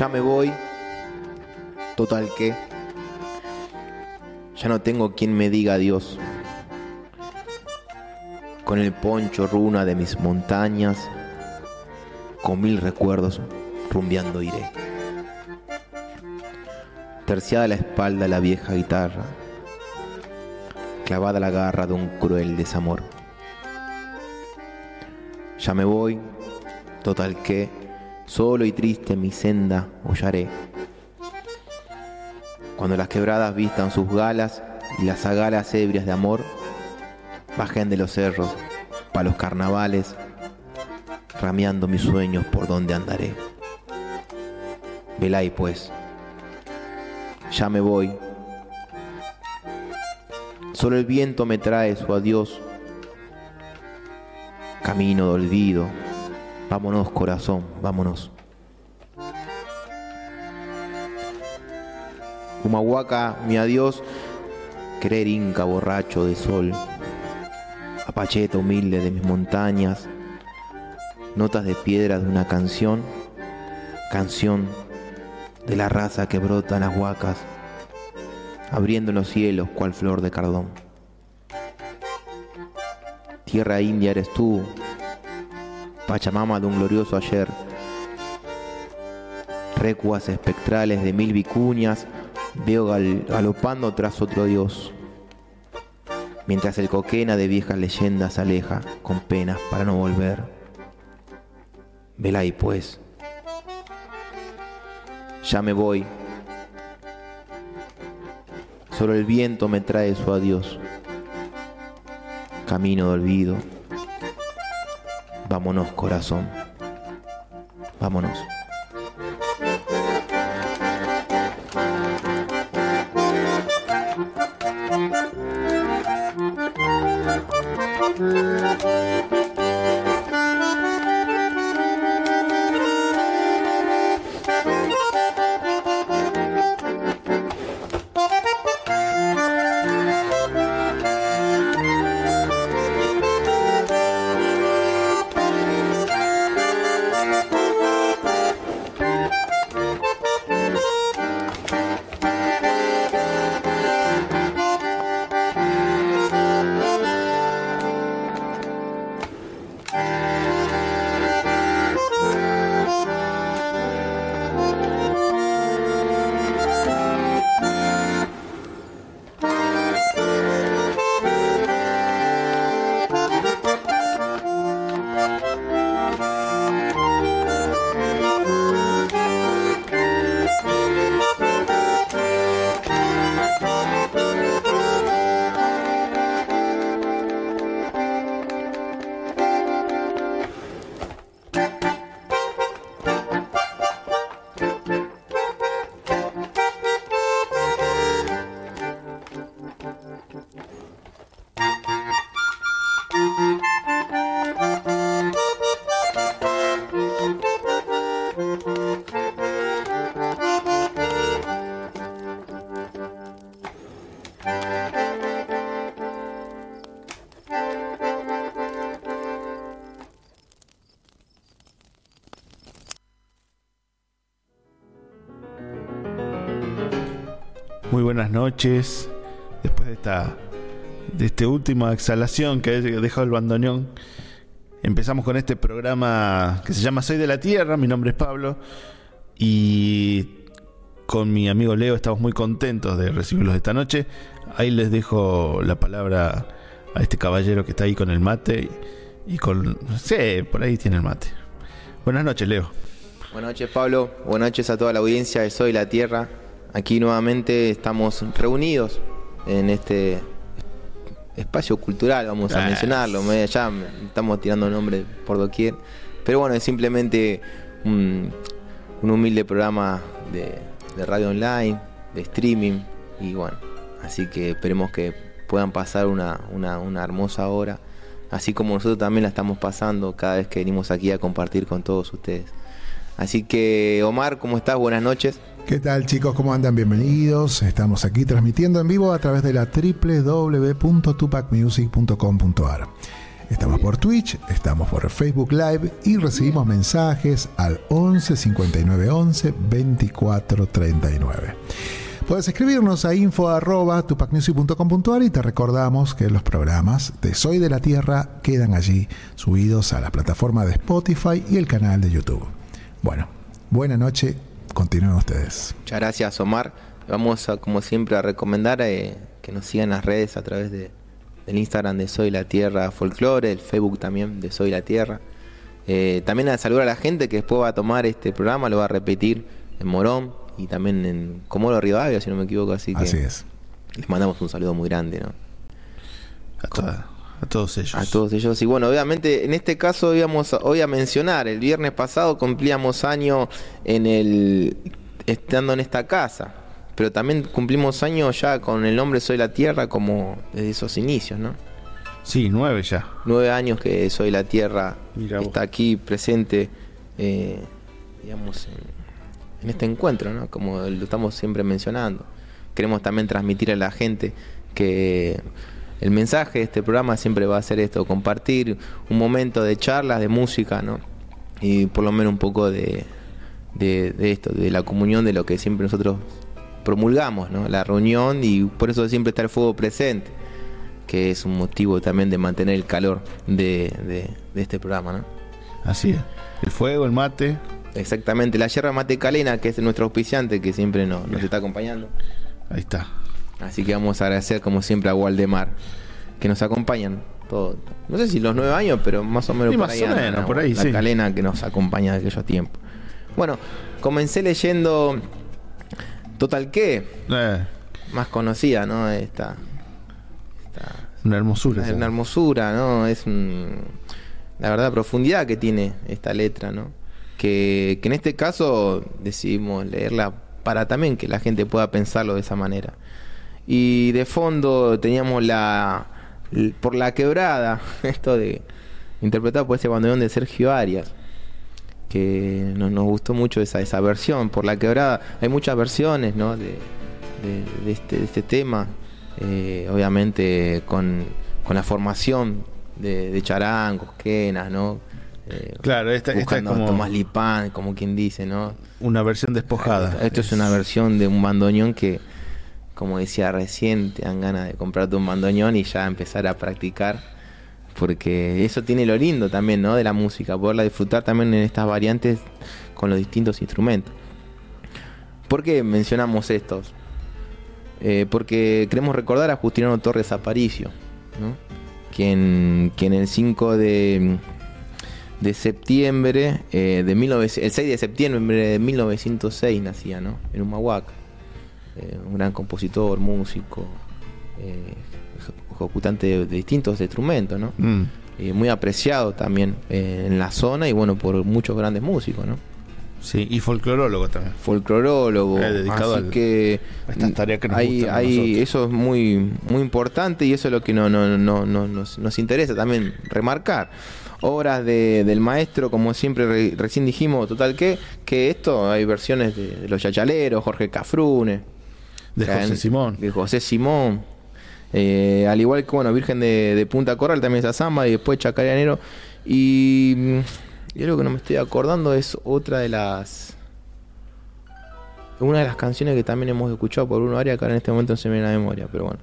Ya me voy. Total que. Ya no tengo quien me diga adiós. Con el poncho runa de mis montañas, con mil recuerdos rumbeando iré. Terciada la espalda la vieja guitarra, clavada la garra de un cruel desamor. Ya me voy, total que, solo y triste mi senda hollaré. Cuando las quebradas vistan sus galas y las agalas ebrias de amor, bajen de los cerros pa' los carnavales, rameando mis sueños por donde andaré. Velay pues, ya me voy. Solo el viento me trae su adiós. Camino de olvido. Vámonos corazón, vámonos. Humahuaca, mi adiós, querer inca borracho de sol, apacheta humilde de mis montañas, notas de piedra de una canción, canción de la raza que brota en las huacas, abriendo en los cielos cual flor de cardón. Tierra india eres tú, Pachamama de un glorioso ayer, recuas espectrales de mil vicuñas, veo galopando tras otro dios, mientras el coquena de viejas leyendas aleja con penas para no volver. Vela pues, ya me voy, solo el viento me trae su adiós, camino de olvido, vámonos corazón, vámonos. Buenas noches. Después de esta de esta última exhalación que dejado el bandoneón, empezamos con este programa que se llama Soy de la Tierra. Mi nombre es Pablo y con mi amigo Leo estamos muy contentos de recibirlos esta noche. Ahí les dejo la palabra a este caballero que está ahí con el mate y con sí, por ahí tiene el mate. Buenas noches, Leo. Buenas noches, Pablo. Buenas noches a toda la audiencia de Soy la Tierra. Aquí nuevamente estamos reunidos en este espacio cultural, vamos a mencionarlo. me- Ya estamos tirando nombres por doquier. Pero bueno, es simplemente un, un humilde programa de, de radio online, de streaming. Y bueno, así que esperemos que puedan pasar una, una, una hermosa hora. Así como nosotros también la estamos pasando cada vez que venimos aquí a compartir con todos ustedes. Así que, Omar, ¿cómo estás? Buenas noches. ¿Qué tal chicos? ¿Cómo andan? Bienvenidos. Estamos aquí transmitiendo en vivo a través de la www.tupacmusic.com.ar. Estamos por Twitch, estamos por Facebook Live y recibimos mensajes al 11 59 11 24 39. Puedes escribirnos a info arroba tupacmusic.com.ar y te recordamos que los programas de Soy de la Tierra quedan allí subidos a la plataforma de Spotify y el canal de YouTube. Bueno, buena noche, continúen ustedes. Muchas gracias Omar. Vamos a, como siempre a recomendar eh, que nos sigan las redes a través de, del Instagram de Soy la Tierra Folklore, el Facebook también de Soy la Tierra. Eh, también a saludar a la gente que después va a tomar este programa, lo va a repetir en Morón y también en Comoro Rivadavia, si no me equivoco. Así que es. les mandamos un saludo muy grande, ¿no? A, toda- a todos ellos. A todos ellos. Y bueno, obviamente en este caso íbamos hoy a mencionar, el viernes pasado cumplíamos año en el estando en esta casa, pero también cumplimos año ya con el nombre Soy la Tierra como desde esos inicios, ¿no? Sí, nueve ya. Nueve años que Soy la Tierra está aquí presente, eh, digamos, en, en este encuentro, ¿no? Como lo estamos siempre mencionando. Queremos también transmitir a la gente que el mensaje de este programa siempre va a ser esto, compartir un momento de charlas, de música, ¿no? Y por lo menos un poco de, de, de esto, de la comunión de lo que siempre nosotros promulgamos, ¿no? La reunión y por eso siempre está el fuego presente, que es un motivo también de mantener el calor de, de- de este programa, ¿no? Así es. El fuego, el mate. Exactamente, la yerba mate calena, que es nuestro auspiciante, que siempre nos, nos está acompañando. Ahí está. Así que vamos a agradecer como siempre a Waldemar, que nos acompañan todo. No sé si los nueve años, pero más o menos Sí, por más ahí. o menos, ¿no? por ahí, La sí. calena que nos acompaña de aquellos tiempos. Bueno, comencé leyendo Total que, Eh, más conocida, ¿no? Esta, esta una hermosura. una hermosura, ¿no? Es un- la verdad profundidad que tiene esta letra, ¿no? Que, que en este caso decidimos leerla para también que la gente pueda pensarlo de esa manera. Y de fondo teníamos la por la quebrada, esto de interpretado por ese bandoneón de Sergio Arias que nos, nos gustó mucho esa, esa versión por la quebrada hay muchas versiones ¿no? de, de- de este, de este tema eh, obviamente con, con la formación de, de charangos quenas no Eh, Claro, esta, esta es como Tomás Lipán como quien dice no una versión despojada. esto es una versión de un bandoneón que como decía recién te dan ganas de comprarte un bandoneón y ya empezar a practicar porque eso tiene lo lindo también, ¿no? De la música, poderla disfrutar también en estas variantes con los distintos instrumentos. ¿Por qué mencionamos estos? Eh, porque queremos recordar a Justiniano Torres Aparicio, ¿no? Quien, quien el 5 de, de septiembre, eh, de 19, el 6 de septiembre de 1906 nacía, ¿no? En Humahuaca. Eh, un gran compositor, músico, eh, ejecutante de, de distintos instrumentos, ¿no? Mm. Eh, muy apreciado también eh, en la zona y bueno, por muchos grandes músicos, ¿no? Sí, y folclorólogo también. Folclorólogo, Eh, dedicado así al- que a estas tareas que nos hay- hay- eso es muy muy importante y eso es lo que no, no, no, no- nos, nos interesa también remarcar. Obras de- del maestro, como siempre re- recién dijimos, total que, que esto hay versiones de, de los chachaleros, Jorge Cafrune, De José Simón. de José Simón. Eh, al igual que, bueno, Virgen de, de Punta Corral también esa samba y después Chacareanero. Y, mm, y algo que no me estoy acordando es otra de las. Una de las canciones que también hemos escuchado por Bruno Aria, que ahora en este momento no se me viene a la memoria, pero bueno,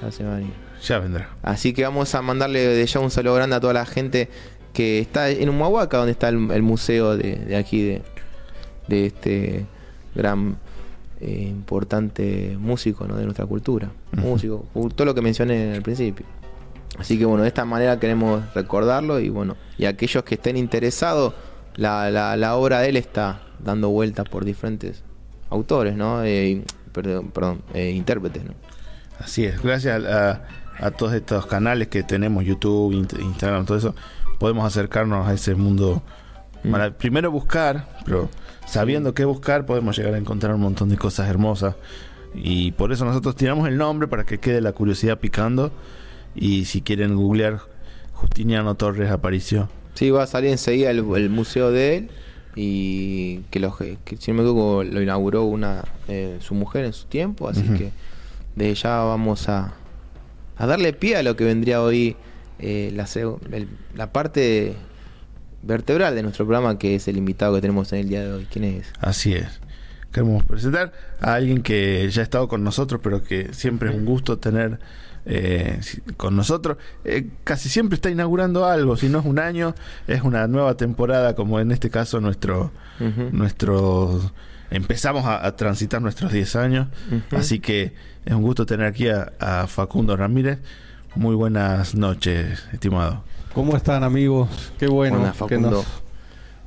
ya se va a ir. Ya vendrá. Así que vamos a mandarle de ya un saludo grande a toda la gente que está en Humahuaca, donde está el, el museo de, de aquí, de, de este gran eh, importante músico ¿no? de nuestra cultura. Músico, todo lo que mencioné al principio. Así que bueno, de esta manera queremos recordarlo y bueno, y aquellos que estén interesados, la, la, la obra de él está dando vueltas por diferentes autores, ¿no? Eh, perdón, perdón eh, intérpretes, ¿no? Así es. Gracias a, a todos estos canales que tenemos, YouTube, Instagram, todo eso, podemos acercarnos a ese mundo. Mm. Para primero buscar, pero sabiendo qué buscar, podemos llegar a encontrar un montón de cosas hermosas. Y por eso nosotros tiramos el nombre para que quede la curiosidad picando. Y si quieren googlear, Justiniano Torres apareció. Sí, va a salir enseguida el, el museo de él y que, lo, que si no me equivoco lo inauguró una eh, su mujer en su tiempo, así que desde ya vamos a, a darle pie a lo que vendría hoy eh, la, el- la parte vertebral de nuestro programa, que es el invitado que tenemos en el día de hoy. ¿Quién es? Así es. Queremos presentar a alguien que ya ha estado con nosotros, pero que siempre es un gusto tener eh, con nosotros. Eh, casi siempre está inaugurando algo, si no es un año, es una nueva temporada, como en este caso nuestro, nuestro empezamos a, a transitar nuestros 10 años, así que es un gusto tener aquí a, a Facundo Ramírez. Muy buenas noches, estimado. ¿Cómo están amigos? Qué bueno Hola, que, nos,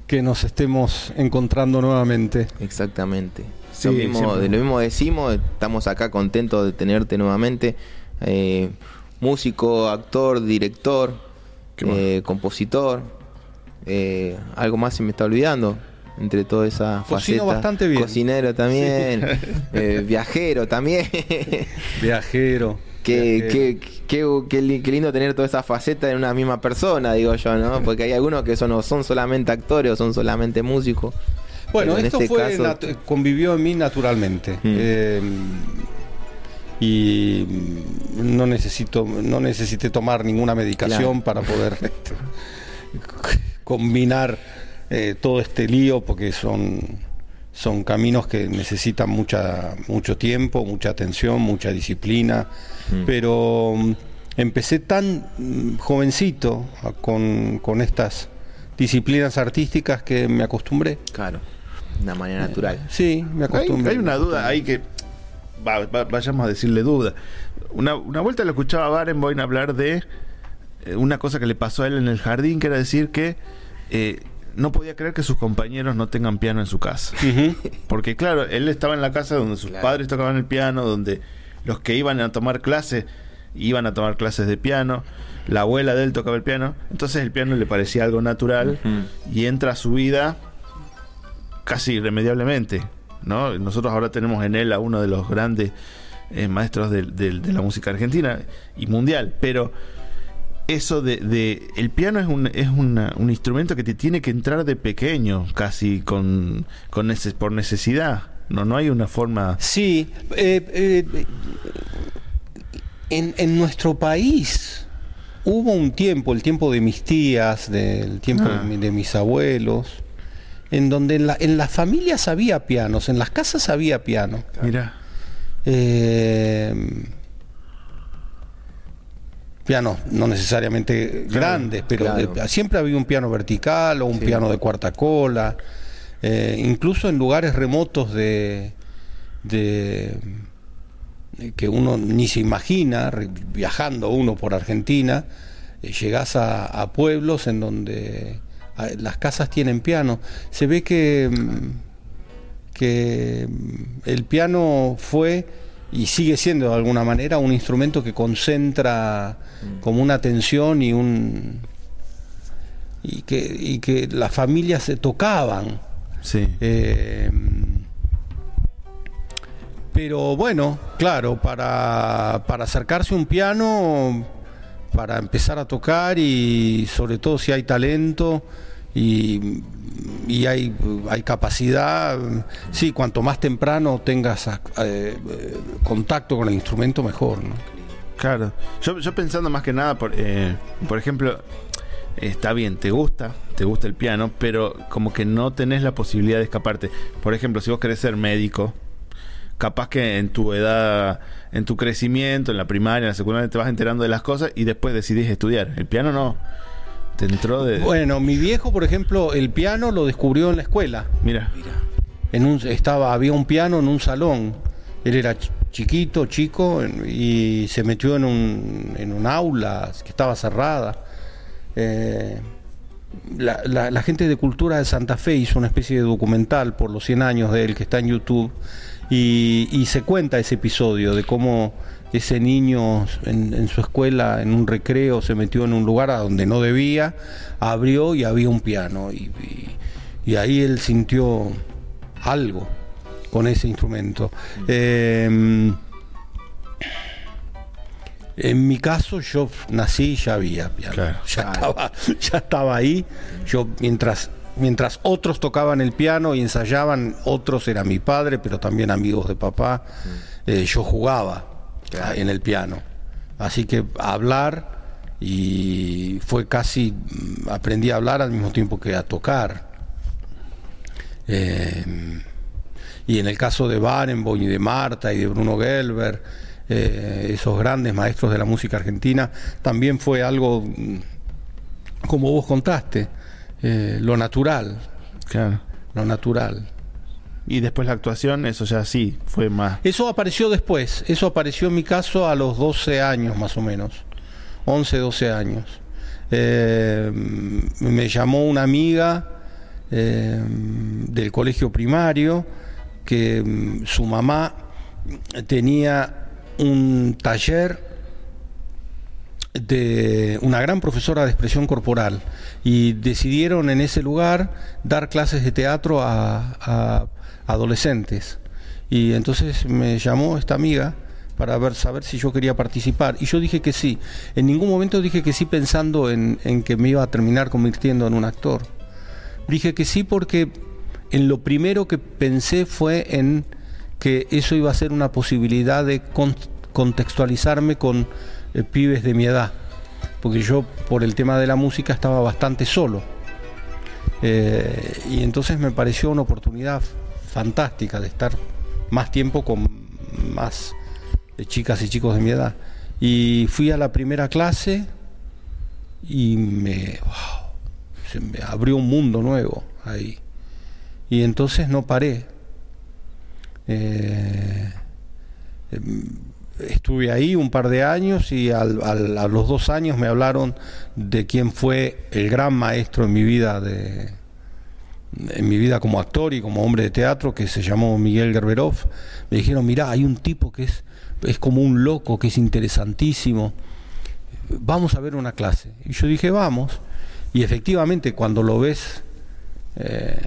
que nos estemos encontrando nuevamente. Exactamente. Sí, lo mismo, siempre. de lo mismo decimos, estamos acá contentos de tenerte nuevamente. Eh, músico, actor, director, eh, compositor. eh, algo más se me está olvidando. Entre toda esa Cocino faceta. bastante bien. Cocinero también. eh, viajero también. Viajero. Qué, qué, qué, qué li- qué lindo tener toda esa faceta en una misma persona, digo yo, ¿no? Porque hay algunos que son, son solamente actores o son solamente músicos. Bueno, esto este fue caso- convivió en mí naturalmente. Mm. Eh, y no necesito no necesité tomar ninguna medicación para poder este, combinar eh, todo este lío porque son son caminos que necesitan mucha mucho tiempo, mucha atención, mucha disciplina, Mm. pero mm, empecé tan mm, jovencito con, con estas disciplinas artísticas que me acostumbré. Claro, de una manera natural. Sí, me acostumbré. hay una duda ahí que va- va- vayamos a decirle duda. Una, una vuelta lo escuchaba a Barenboim hablar de eh, una cosa que le pasó a él en el jardín, que era decir que eh, no podía creer que sus compañeros no tengan piano en su casa. Porque claro, él estaba en la casa donde sus Claro. padres tocaban el piano, donde los que iban a tomar clases iban a tomar clases de piano, la abuela de él tocaba el piano, entonces el piano le parecía algo natural y entra a su vida casi irremediablemente. ¿no? Nosotros ahora tenemos en él a uno de los grandes eh, maestros del- del- de, la música argentina y mundial, pero eso de, de- el piano es un es una- un instrumento que te tiene que entrar de pequeño, casi con, con neces- por necesidad. No, no hay una forma. Sí, eh, eh, en, en nuestro país hubo un tiempo, el tiempo de mis tías, del tiempo Ah. de, mi- de mis abuelos, en donde en, la- en las familias había pianos, en las casas había piano. Mira, Eh, pianos no necesariamente grandes, pero claro. de- siempre había un piano vertical o un Sí. piano de cuarta cola, eh, incluso en lugares remotos de, de- de que uno ni se imagina, viajando uno por Argentina, eh, llegás a, a pueblos en donde las casas tienen piano. Se ve que mm, que mm, el piano fue y sigue siendo de alguna manera un instrumento que concentra como una atención y un y que, y que las familias se tocaban. sí. Eh, pero bueno, claro, para, para acercarse a un piano, para empezar a tocar y sobre todo si hay talento y, y hay, hay capacidad, sí, cuanto más temprano tengas eh, contacto con el instrumento, mejor. ¿no? Claro. Yo, yo pensando más que nada, por, eh, por ejemplo, está bien, te gusta, te gusta el piano, pero como que no tenés la posibilidad de escaparte. Por ejemplo, si vos querés ser médico, capaz que en tu edad, en tu crecimiento, en la primaria, en la secundaria, te vas enterando de las cosas y después decidís estudiar. El piano no. Te entró de... Bueno, mi viejo, por ejemplo, el piano lo descubrió en la escuela. Mira, en un estaba había un piano en un salón. Él era ch- chiquito chico y se metió en un en un aula que estaba cerrada. Eh, la, la- la gente de cultura de Santa Fe hizo una especie de documental por los 100 años de él que está en YouTube y, y se cuenta ese episodio de cómo ese niño en, en su escuela en un recreo se metió en un lugar a donde no debía abrió y había un piano y- y- y ahí él sintió algo con ese instrumento. Eh, en mi caso, yo nací y ya había piano. Claro. ya, Claro. Estaba, ya estaba ahí. Yo, mientras, mientras otros tocaban el piano y ensayaban, otros era mi padre, pero también amigos de papá, eh, yo jugaba. En el piano. Así que hablar y fue casi, mm, aprendí a hablar al mismo tiempo que a tocar. Eh, y en el caso de Barenboim y de Marta y de Bruno Gelber, eh, esos grandes maestros de la música argentina, también fue algo, mm, como vos contaste, eh, lo natural. Claro. Lo natural. Y después la actuación, eso ya sí, fue más. Eso apareció después, eso apareció en mi caso a los 12 años más o menos, 11, 12 años. Eh, me llamó una amiga eh, del colegio primario que mm, su mamá tenía un taller de una gran profesora de expresión corporal y decidieron en ese lugar dar clases de teatro a, a adolescentes. Y entonces me llamó esta amiga para ver, saber si yo quería participar. Y yo dije que sí. En ningún momento dije que sí pensando en, que me iba a terminar convirtiendo en un actor. Dije que sí porque en lo primero que pensé fue en que eso iba a ser una posibilidad de con- contextualizarme con eh, pibes de mi edad. Porque yo, por el tema de la música, estaba bastante solo. Eh, y entonces me pareció una oportunidad fantástica de estar más tiempo con más eh, chicas y chicos de mi edad. Y fui a la primera clase y me, wow, se me abrió un mundo nuevo ahí. Y entonces no paré. Eh, em, estuve ahí un par de años y al- al- a los dos años me hablaron de quién fue el gran maestro en mi vida de en mi vida como actor y como hombre de teatro que se llamó Miguel Gerberov me dijeron mirá hay un tipo que es es como un loco que es interesantísimo. Vamos a ver una clase y yo dije vamos y efectivamente cuando lo ves eh,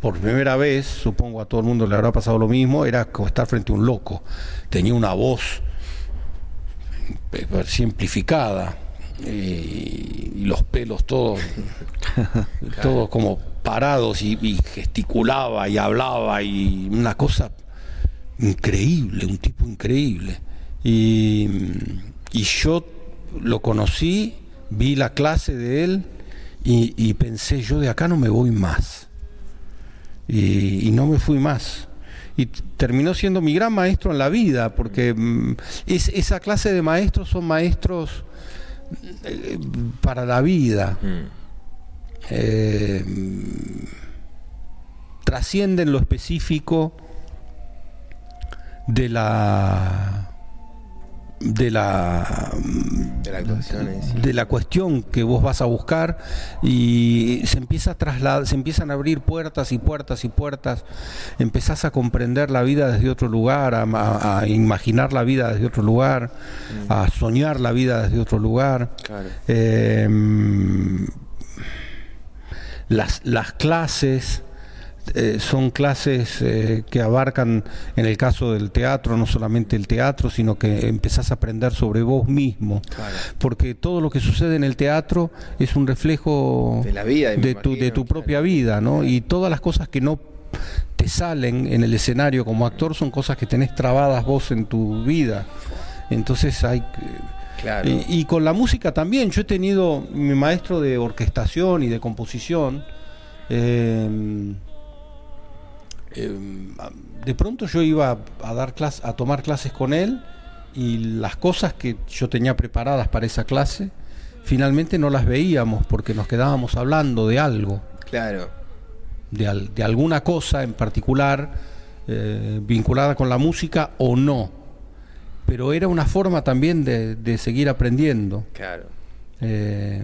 por primera vez, supongo a todo el mundo le habrá pasado lo mismo, era como estar frente a un loco. Tenía una voz eh, simplificada y, y los pelos todos, todos como parados y, gesticulaba y hablaba y una cosa increíble, un tipo increíble. Y, y yo lo conocí, vi la clase de él y, pensé, yo de acá no me voy más y, no me fui más. Y terminó siendo mi gran maestro en la vida, porque mm, es, esa clase de maestros son maestros eh, para la vida. Mm. Eh, mm, trascienden lo específico de la de la De la de cuestión que vos vas a buscar y se empieza a trasladar, se empiezan a abrir puertas y puertas y puertas, empezás a comprender la vida desde otro lugar, a, a- a imaginar la vida desde otro lugar, a soñar la vida desde otro lugar. Claro. Eh, las, las clases eh, son clases eh, que abarcan, en el caso del teatro, no solamente el teatro, sino que empezás a aprender sobre vos mismo. Claro. Porque todo lo que sucede en el teatro es un reflejo De la vida, me de tu, de tu propia vida, ¿no? Y todas las cosas que no te salen en el escenario como actor son cosas que tenés trabadas vos en tu vida. Entonces hay que- Claro. y, y con la música también. Yo he tenido mi maestro de orquestación y de composición. eh, eh, de pronto yo iba a dar clase, a tomar clases con él y las cosas que yo tenía preparadas para esa clase finalmente no las veíamos porque nos quedábamos hablando de algo, Claro. de, al- de alguna cosa en particular eh, vinculada con la música o no. Pero era una forma también de, de seguir aprendiendo. Claro. Eh,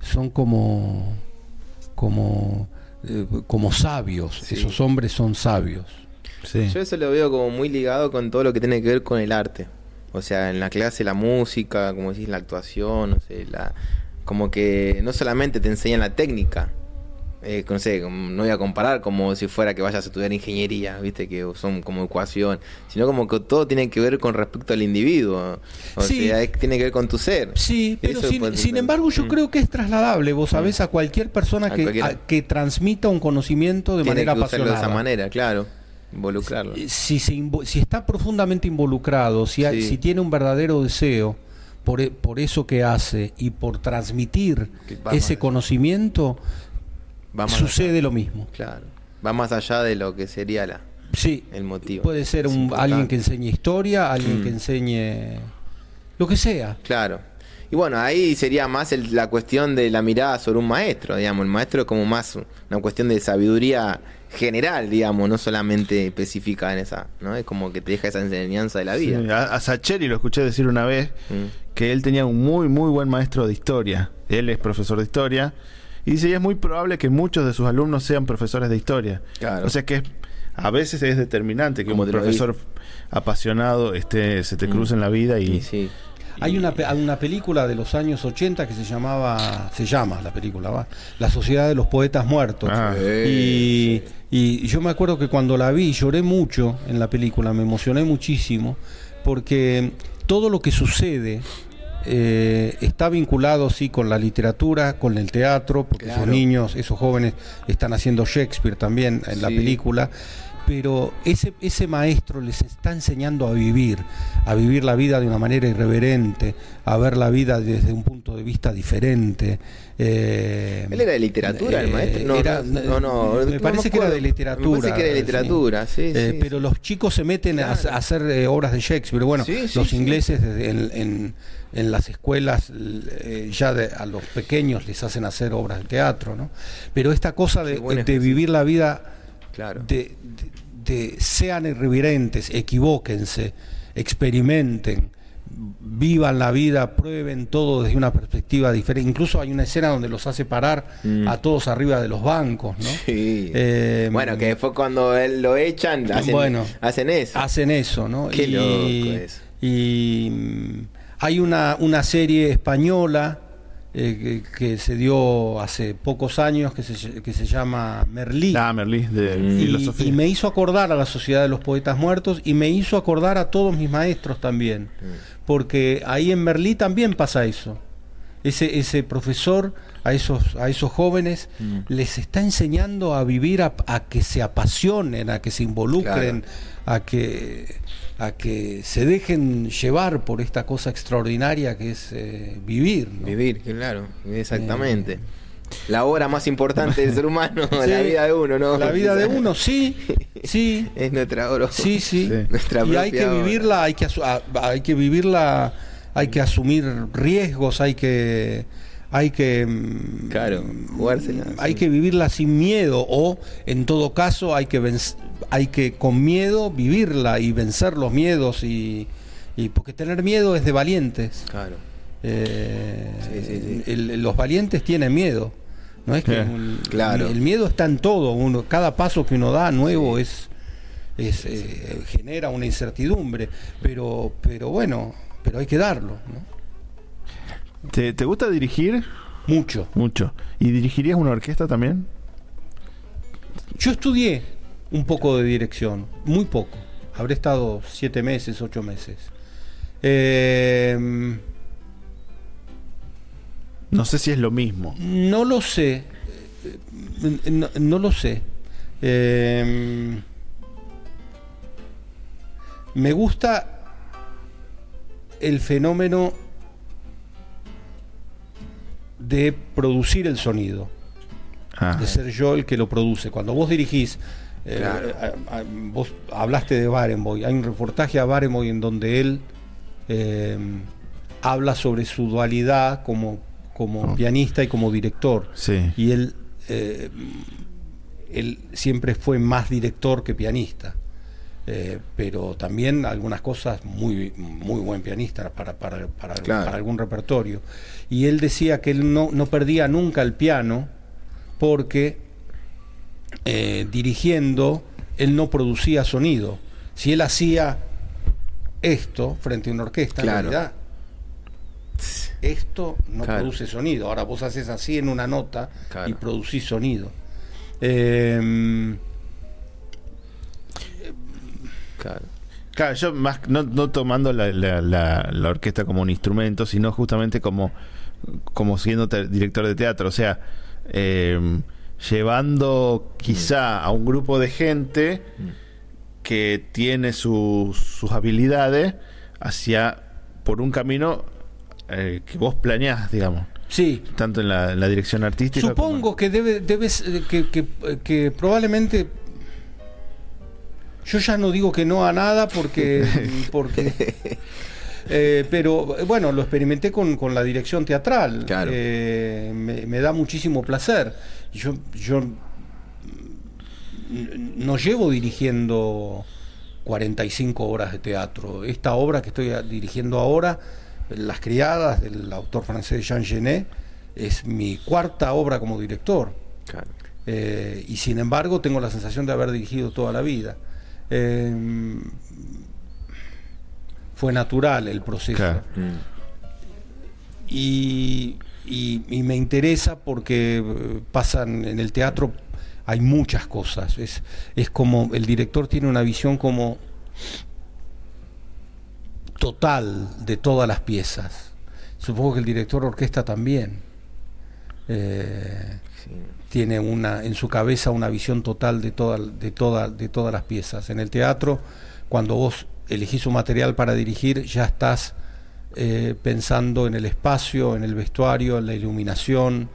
son como como eh, como sabios Sí. esos hombres son sabios Sí. Yo eso lo veo como muy ligado con todo lo que tiene que ver con el arte. O sea, en la clase la música, como decís, la actuación, no sé, la como que no solamente te enseñan la técnica. Eh, no sé, no voy a comparar como si fuera que vayas a estudiar ingeniería, viste, que son como ecuación, sino como que todo tiene que ver con respecto al individuo. O Sí. sea, es- tiene que ver con tu ser. sí pero Eso sin, puede sin ser. embargo yo Mm. creo que es trasladable vos sabés a cualquier persona A que, a- que transmita un conocimiento de tiene manera que de esa manera, claro. Involucrarlo. si, se invo- si está profundamente involucrado, si, hay- Sí. si tiene un verdadero deseo por, e- por eso que hace y por transmitir ese conocimiento, Va más sucede allá. lo mismo. Claro. Va más allá de lo que sería la, Sí, el motivo. puede ser un, alguien que enseñe historia, alguien Mm. que enseñe lo que sea. Claro. Y bueno, ahí sería más el- la cuestión de la mirada sobre un maestro, digamos. El maestro es como más una cuestión de sabiduría general, digamos, no solamente específica en esa, ¿no? Es como que te deja esa enseñanza de la vida. Sí, a, a Sacheri lo escuché decir una vez Mm. que él tenía un muy, muy buen maestro de historia. Él es profesor de historia. Y dice, y es muy probable que muchos de sus alumnos sean profesores de historia. Claro. O sea que es- a veces es determinante que Como un profesor apasionado este, se te Mm. cruce en la vida y... Y sí. Hay una, pe- hay una película de los años 80 que se llamaba, se llama la película, ¿va? La Sociedad de los Poetas Muertos. Ah. Y, y yo me acuerdo que cuando la vi lloré mucho en la película, me emocioné muchísimo, porque todo lo que sucede eh, está vinculado, sí, con la literatura, con el teatro, porque esos niños, esos jóvenes están haciendo Shakespeare también en la película. Pero ese, ese maestro les está enseñando a vivir, a vivir la vida de una manera irreverente, a ver la vida desde un punto de vista diferente. eh, ¿Él era de literatura, el eh, maestro? No, era- no, no, Me parece que era de literatura. Me parece que era de sí. literatura, sí, Eh, sí, Pero los chicos se meten a, Claro. a hacer obras de Shakespeare. Bueno, los ingleses en, en- en las escuelas ya de- a los pequeños les hacen hacer obras de teatro, ¿no? Pero esta cosa de, vivir la vida Claro. de, de- de sean irreverentes, equivóquense, experimenten, vivan la vida, prueben todo desde una perspectiva diferente. Incluso hay una escena donde los hace parar Mm. a todos arriba de los bancos, ¿no? Sí. Eh, bueno, que después cuando él lo echan, hacen, Bueno. hacen eso. hacen eso, ¿no? Qué y, loco eso. y, mm, hay una, una serie española eh, que, que se dio hace pocos años que se, que se llama Merlí. Ah, Merlí, de Mm. Y, filosofía. y me hizo acordar a la Sociedad de los Poetas Muertos y me hizo acordar a todos mis maestros también, porque ahí en Merlí también pasa eso. Ese, ese profesor a esos, a esos jóvenes Mm. les está enseñando a vivir, a, a que se apasionen, a que se involucren, a, que, a que se dejen llevar por esta cosa extraordinaria que es eh, vivir. ¿no? Vivir, claro, exactamente. La obra más importante del ser humano, la vida de uno, ¿no? La vida de uno, sí, sí. Es nuestra obra. Sí, sí. Sí. Nuestra Y hay que obra. vivirla, hay que, hay que vivirla, hay que asumir riesgos, hay que, hay que, mm, Claro, jugársela, hay sí. que vivirla sin miedo o, en todo caso, hay que venc- hay que con miedo vivirla y vencer los miedos y, y porque tener miedo es de valientes. Claro. Eh, Sí, sí, sí. el- los valientes tienen miedo. No es que Eh, un- claro. el miedo está en todo. Uno, cada paso que uno da nuevo es, es eh, genera una incertidumbre. Pero, pero bueno, pero hay que darlo. ¿no? ¿Te, te gusta dirigir? Mucho. Mucho. ¿Y dirigirías una orquesta también? Yo estudié un poco de dirección, muy poco. Habré estado siete meses, ocho meses. Eh, No sé si es lo mismo. No lo sé. No, no lo sé. Eh, me gusta el fenómeno de producir el sonido, Ah, de ser yo el que lo produce. Cuando vos dirigís, eh, Claro. a- a- vos hablaste de Barenboy, hay un reportaje a Barenboy en donde él eh, habla sobre su dualidad como, como Oh. pianista y como director. sí. Y él, eh, él siempre fue más director que pianista. Eh, pero también algunas cosas muy muy buen pianista para, para, para- Claro. para algún repertorio. Y él decía que él no, no perdía nunca el piano porque eh, dirigiendo él no producía sonido. Si él hacía esto frente a una orquesta, Claro. en realidad esto no Claro. produce sonido. Ahora vos haces así en una nota y producís sonido. Eh, Claro. Claro, yo más no, no tomando la, la- la- la orquesta como un instrumento, sino justamente como, como siendo director de teatro. O sea, eh, llevando quizá a un grupo de gente que tiene sus- sus habilidades hacia por un camino eh, que vos planeás, digamos, Sí, tanto en la, en dirección artística. Supongo que debe, debes que, que, que probablemente yo ya no digo que no a nada porque porque eh, pero bueno lo experimenté con, con la dirección teatral Claro. Eh, me, me da muchísimo placer yo yo no llevo dirigiendo 45 horas de teatro esta obra que estoy dirigiendo ahora las criadas del autor francés Jean Genet es mi cuarta obra como director Claro. eh, y sin embargo tengo la sensación de haber dirigido toda la vida. Eh, fue natural el proceso. Claro. Y, y- y me interesa porque eh, pasan en el teatro, hay muchas cosas. Es, es como el director tiene una visión como total de todas las piezas. Supongo que el director orquesta también. Eh, Sí. Tiene una en su cabeza una visión total de toda, de toda, de todas las piezas. En el teatro, cuando vos elegís un material para dirigir, ya estás eh, pensando en el espacio, en el vestuario, en la iluminación,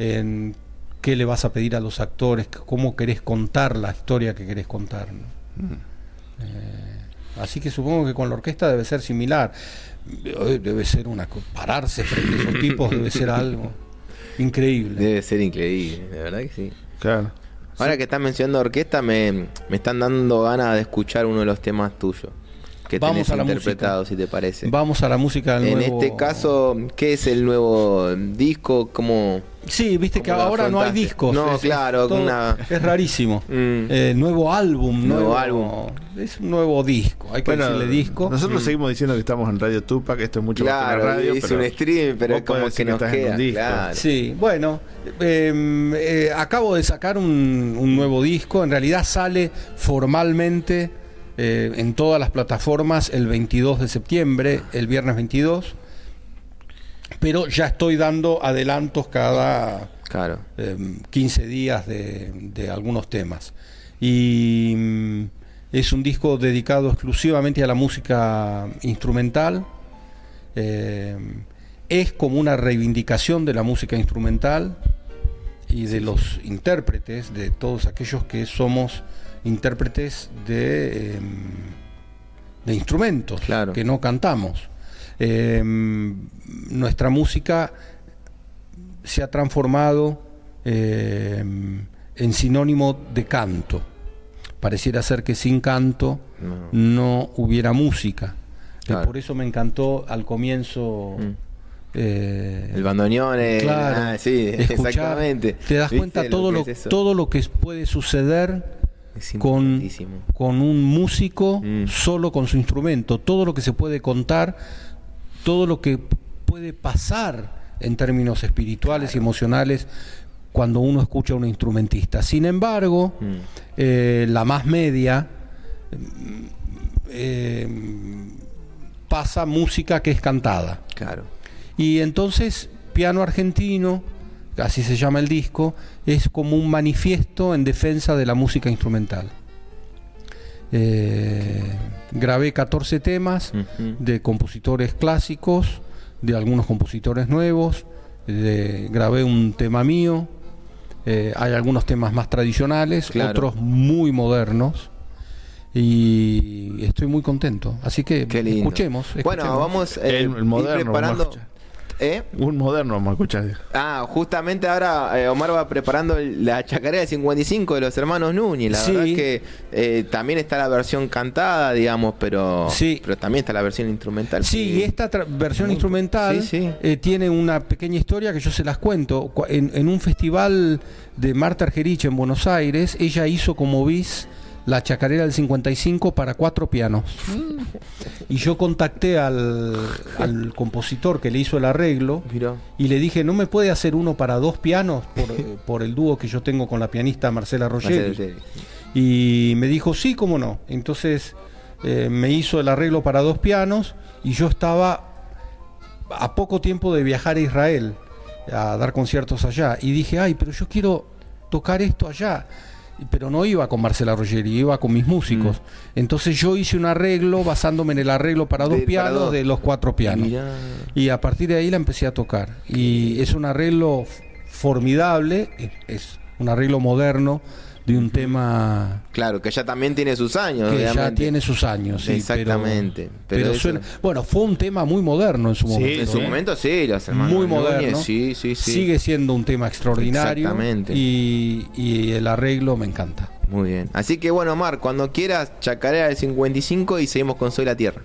en qué le vas a pedir a los actores, cómo querés contar la historia que querés contar. Eh, así que supongo que con la orquesta debe ser similar. Eh, Debe ser una pararse frente a esos tipos debe ser algo increíble. Debe ser increíble, de verdad que sí. Claro. Ahora que estás mencionando orquesta, me, me están dando ganas de escuchar uno de los temas tuyos. Que Vamos tenés a la interpretado, si te parece. Vamos a la música del en nuevo- este caso, ¿qué es el nuevo disco? ¿Cómo, Sí, viste que ¿Cómo lo ahora no hay discos. No, claro, todo- una- es rarísimo. Mm. Eh, nuevo álbum, Nuevo nuevo, álbum. Es un nuevo disco. Hay que Bueno, decirle disco. nosotros seguimos diciendo que estamos en Radio Tupac, esto es mucho más que Claro, una radio. es pero un stream, pero es como que nos estás en un queda. disco. Claro. Sí, bueno, eh, eh, acabo de sacar un, un nuevo disco. En realidad sale formalmente eh, en todas las plataformas el 22 de septiembre, el viernes 22. Pero ya estoy dando adelantos cada Claro. eh, 15 días de, de algunos temas. Y mm, es un disco dedicado exclusivamente a la música instrumental. Eh, es como una reivindicación de la música instrumental y de los intérpretes, de todos aquellos que somos intérpretes de, eh, de instrumentos, Claro. que no cantamos. Eh, nuestra música se ha transformado eh, en sinónimo de canto. Pareciera ser que sin canto No. no hubiera música. Eh, por eso me encantó al comienzo. Mm. eh, El bandoneón, claro, ah, sí, escuchar, exactamente. Te das ¿Viste cuenta todo lo, es eso? todo lo que puede suceder con, con un músico Mm. solo con su instrumento, todo lo que se puede contar, todo lo que puede pasar en términos espirituales y emocionales cuando uno escucha a un instrumentista. Sin embargo, Mm. eh, la más media eh, pasa música que es cantada. Claro. Y entonces, Piano Argentino, así se llama el disco, es como un manifiesto en defensa de la música instrumental. Eh, grabé 14 temas de compositores clásicos, de algunos compositores nuevos, de- grabé un tema mío, eh, hay algunos temas más tradicionales, Claro. otros muy modernos. Y estoy muy contento. Así que escuchemos. Bueno, vamos eh, El- el ir moderno, preparando. ¿Eh? Un moderno escuchar. Ah, justamente ahora eh, Omar va preparando la chacarera del 55 de los hermanos Núñez. La Sí. verdad que eh, también está la versión cantada, digamos, pero, Sí. pero también está la versión instrumental. Sí, que- y esta versión Muy- instrumental sí, tiene una pequeña historia que yo se las cuento. Cu- En, en un festival de Marta Argerich en Buenos Aires, ella hizo como bis la chacarera del 55 para cuatro pianos. Y yo contacté al, al compositor que le hizo el arreglo Mirá. y le dije, ¿no me puede hacer uno para dos pianos por, por el dúo que yo tengo con la pianista Marcela Ruggeri. Y me dijo, sí, cómo no. Entonces eh, me hizo el arreglo para dos pianos y yo estaba a poco tiempo de viajar a Israel a dar conciertos allá. Y dije, ay, pero yo quiero tocar esto allá. Pero no iba con Marcela Rogeri, iba con mis músicos. Entonces yo hice un arreglo basándome en el arreglo para dos De- para pianos dos. de los cuatro pianos. Mirá. Y a partir de ahí la empecé a tocar. Y es un arreglo formidable, es un arreglo moderno de un tema Claro, que ya también tiene sus años, que ya obviamente. tiene sus años. sí, Exactamente, Pero, pero pero eso- suena- bueno, fue un tema muy moderno en su Sí, momento. En su ¿eh? momento sí, los hermanos muy Núñez, moderno. sí, sí, sí. Sigue siendo un tema extraordinario. Exactamente. Y, y el arreglo me encanta. Muy bien. Así que bueno, Omar, cuando quieras, chacarea el 55 y seguimos con Soy la Tierra.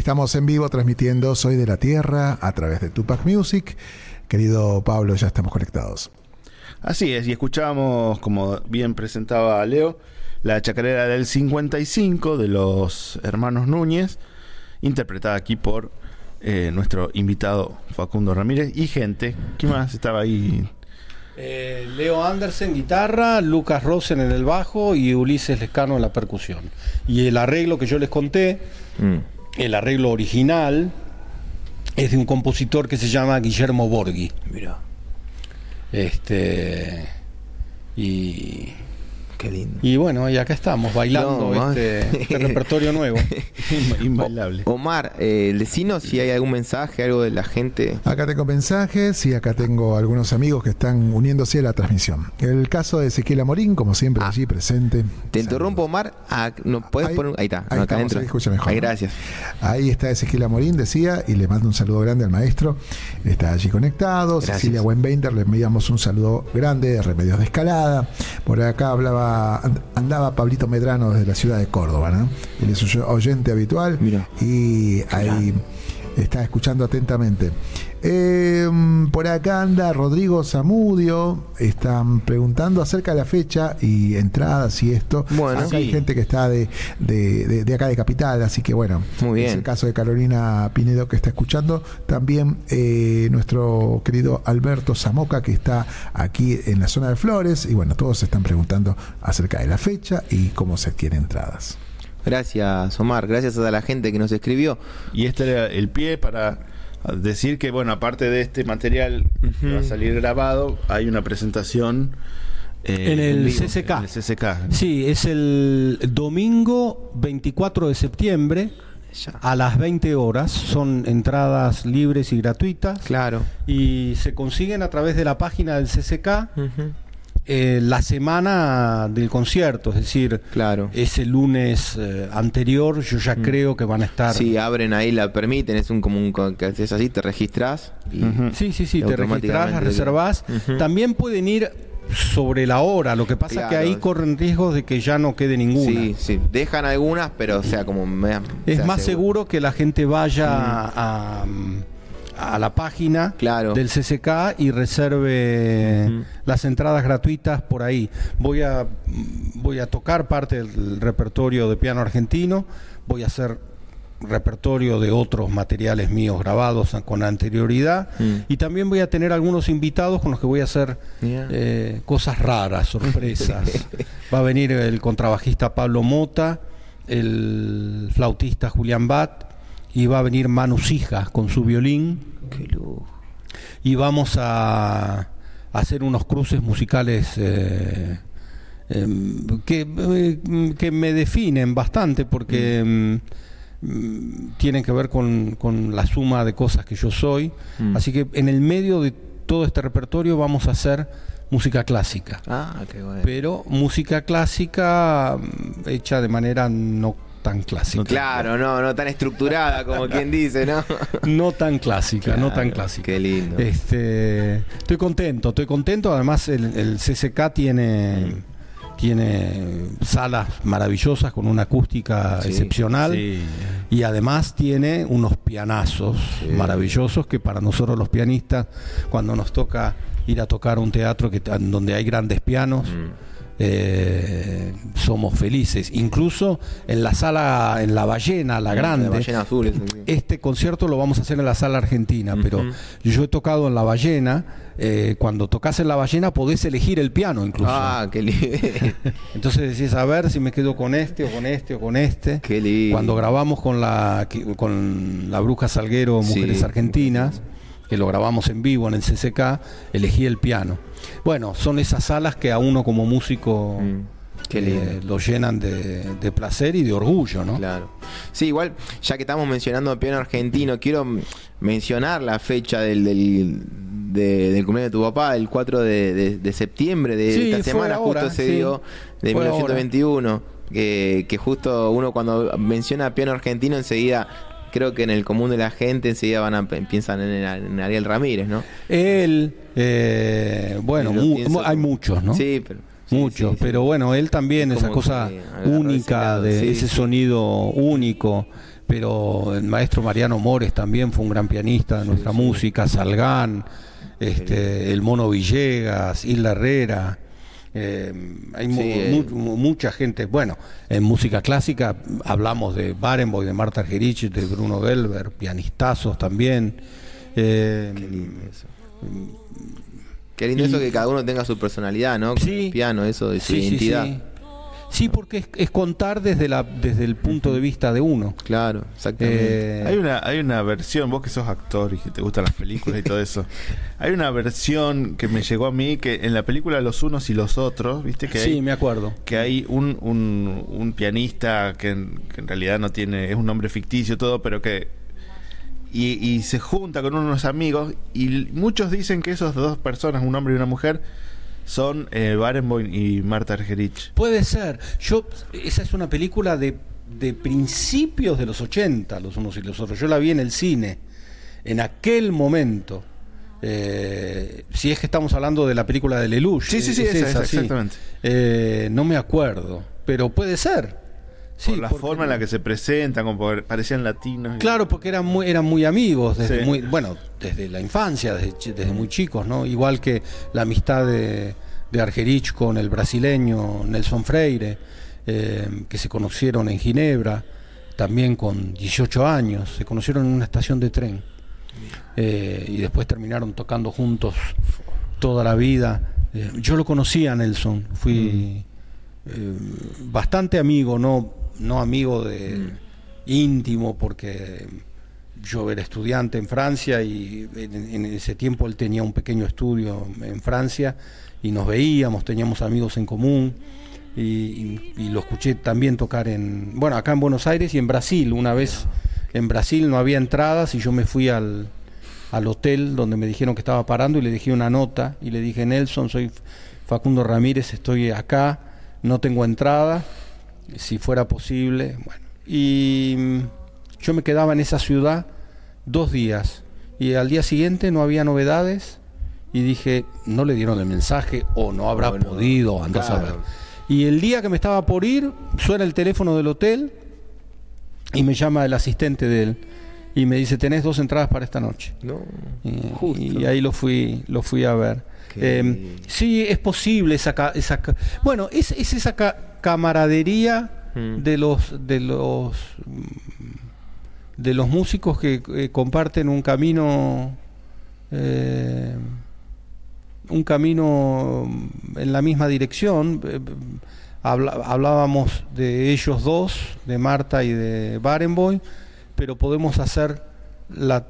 Estamos en vivo transmitiendo Soy de la Tierra a través de Tupac Music. Querido Pablo, ya estamos conectados. Así es, y escuchábamos, como bien presentaba Leo, la chacarera del 55 de los hermanos Núñez, interpretada aquí por eh, nuestro invitado Facundo Ramírez y gente. ¿Quién más estaba ahí? Eh, Leo Andersen, guitarra, Lucas Rosen en el bajo y Ulises Lescano en la percusión. Y el arreglo que yo les conté, Mm. El arreglo original, es de un compositor que se llama Guillermo Borghi. Mira, Este. Y. qué lindo. Y bueno, y acá estamos bailando No, este, este repertorio nuevo. Inbailable. Omar, eh, decinos si hay algún mensaje, algo de la gente. Acá tengo mensajes y acá tengo algunos amigos que están uniéndose a la transmisión. El caso de Ezequiel Amorín, como siempre, Ah. allí presente. Te interrumpo, Omar. Ah, ¿no puedes Ahí- poner? Ahí está, ahí acá estamos, adentro. ahí escucha mejor, Ahí, ¿no? gracias. Ahí está Ezequiel Amorín, decía, y le mando un saludo grande al maestro. Está allí conectado. Gracias. Cecilia Wenbender, le enviamos un saludo grande de Remedios de Escalada. Por acá hablaba, and- andaba Pablito Medrano desde la ciudad de Córdoba, ¿no? Él es oyente habitual Mira. y ahí está escuchando atentamente. Eh, por acá anda Rodrigo Zamudio, están preguntando acerca de la fecha y entradas y esto. Bueno. acá hay Sí. gente que está de, de- de- de acá de Capital, así que bueno, Muy es bien. el caso de Carolina Pinedo que está escuchando. También eh, nuestro querido Alberto Zamoca que está aquí en la zona de Flores. Y bueno, todos se están preguntando acerca de la fecha y cómo se adquieren entradas. Gracias, Omar. Gracias a la gente que nos escribió. Y este era el pie para decir que, bueno, aparte de este material que va a salir grabado, hay una presentación eh, En el vivo, CCK. en el CCK. Sí, es el domingo 24 de septiembre a las 20 horas. Son entradas libres y gratuitas. Claro. Y se consiguen a través de la página del CCK Ujú. Eh, la semana del concierto. Es decir, Claro. ese lunes eh, anterior yo ya creo que van a estar... Sí, abren ahí, la permiten, es un como un co- que haces así, te registras y. Sí, sí, sí, te las reservás. Ujú. También pueden ir sobre la hora, lo que pasa Claro. que ahí corren riesgos de que ya no quede ninguna. Sí, sí, dejan algunas, pero o sea, como me, Es más seguro que la gente vaya a, a la página Claro. del CCK y reserve las entradas gratuitas por ahí. Voy a, voy a tocar parte del repertorio de piano argentino, voy a hacer repertorio de otros materiales míos grabados con anterioridad Mm. y también voy a tener algunos invitados con los que voy a hacer eh, cosas raras, sorpresas. Va a venir el contrabajista Pablo Mota, el flautista Julián Bat y va a venir Manu Sija con su violín Qué lujo. y vamos a, hacer unos cruces musicales eh, em, que, eh, que me definen bastante porque em, mm, tienen que ver con, con la suma de cosas que yo soy. Mm. Así que en el medio de todo este repertorio vamos a hacer música clásica. Ah, qué bueno. Pero música clásica mm, hecha de manera no tan clásica. Claro, no, no tan estructurada como quien dice, ¿no? No tan clásica, no tan clásica. Qué lindo. Este, estoy contento, estoy contento. Además, el, el CCK tiene, tiene salas maravillosas con una acústica Sí, excepcional Sí. y además tiene unos pianazos Sí. maravillosos que para nosotros los pianistas, cuando nos toca ir a tocar un teatro que, donde hay grandes pianos, Mm. Eh, somos felices. Incluso en la sala, en la ballena, la grande. La ballena azul. Este concierto lo vamos a hacer en la sala argentina, pero yo he tocado en la ballena. eh, cuando tocas en la ballena podés elegir el piano incluso. Ah, qué lindo. Entonces decís, a ver si me quedo con este o con este o con este. Qué lindo. Cuando grabamos con la, con la Bruja Salguero Mujeres Sí. Argentinas, que lo grabamos en vivo en el CCK, elegí el piano. Bueno, son esas salas que a uno como músico Mm, eh, lo llenan de, de placer y de orgullo, ¿no? Claro. Sí, igual, ya que estamos mencionando piano argentino, quiero mencionar la fecha del, del, de- del cumpleaños de tu papá, el 4 de, septiembre de Sí, esta semana, ahora, justo se sí. dio, de Fue 1921. Que, que justo uno cuando menciona piano argentino, enseguida, creo que en el común de la gente, enseguida van a piensan en, en Ariel Ramírez, ¿no? Él, eh, bueno, mu- hay como- muchos, ¿no? Sí, pero. Muchos, sí, sí. pero bueno, él también, Es esa cosa única de ese sonido único. Pero el maestro Mariano Mores también fue un gran pianista de nuestra música, Salgán, este, el Mono Villegas, Isla Herrera. Eh, hay mu- eh. mu- mucha gente. Bueno, en música clásica hablamos de Barenboim, de Marta Argerich, de Bruno Gelber, pianistazos también. Eh, Qué lindo eso. Qué lindo eso que cada uno tenga su personalidad, ¿no? Con Sí. el piano, eso de su sí, identidad. Sí. Porque es, es contar desde la desde el punto de vista de uno. Claro, exactamente. Eh, Hay una, hay una versión, vos que sos actor y que te gustan las películas y todo eso. Hay una versión que me llegó a mí que en la película Los Unos y los Otros, viste que sí, me acuerdo. que hay un, un, un pianista que en, que en realidad no tiene, es un nombre ficticio todo, pero que y, y se junta con unos amigos y muchos dicen que esos dos personas, un hombre y una mujer, son eh, Barenboim y Marta Argerich. Puede ser. Yo esa es una película de, de principios de los 80, los unos y los otros. Yo la vi en el cine en aquel momento. Eh, si es que estamos hablando de la película de Lelouch. Sí, sí, sí, es esa, esa, sí. exactamente. Eh, no me acuerdo, pero puede ser. Sí, Por la forma en la que se presentan, como parecían latinos. Claro, porque eran muy, eran muy amigos desde Sí. muy, bueno, desde la infancia, desde, desde muy chicos, ¿no? Igual que la amistad de, de Argerich con el brasileño Nelson Freire, eh, que se conocieron en Ginebra, también con 18 años, se conocieron en una estación de tren. Eh, y después terminaron tocando juntos toda la vida. Eh, yo lo conocí a Nelson, fui eh, bastante amigo, no, no amigo de íntimo, porque yo era estudiante en Francia y en, en ese tiempo él tenía un pequeño estudio en Francia y nos veíamos, teníamos amigos en común y, y- y lo escuché también tocar en, bueno, acá en Buenos Aires y en Brasil. Una vez en Brasil no había entradas y yo me fui al, al hotel donde me dijeron que estaba parando y le dejé una nota y le dije, Nelson, soy Facundo Ramírez, estoy acá, no tengo entrada, si fuera posible. Bueno, y mm, yo me quedaba en esa ciudad dos días y al día siguiente no había novedades y dije, no le dieron el mensaje o no habrá podido, andás a ver. Y el día que me estaba por ir, suena el teléfono del hotel y me llama el asistente de él y me dice, tenés dos entradas para esta noche. No. Y, Justo. y ahí lo fui, lo fui a ver. Eh, bien. sí, es posible esa, ca- esa ca- bueno, es, es esa ca- camaradería Mm. de los de los de los músicos que eh, comparten un camino eh, un camino en la misma dirección. Eh, habla- hablábamos de ellos dos, de Marta y de Barenboim, pero podemos hacer la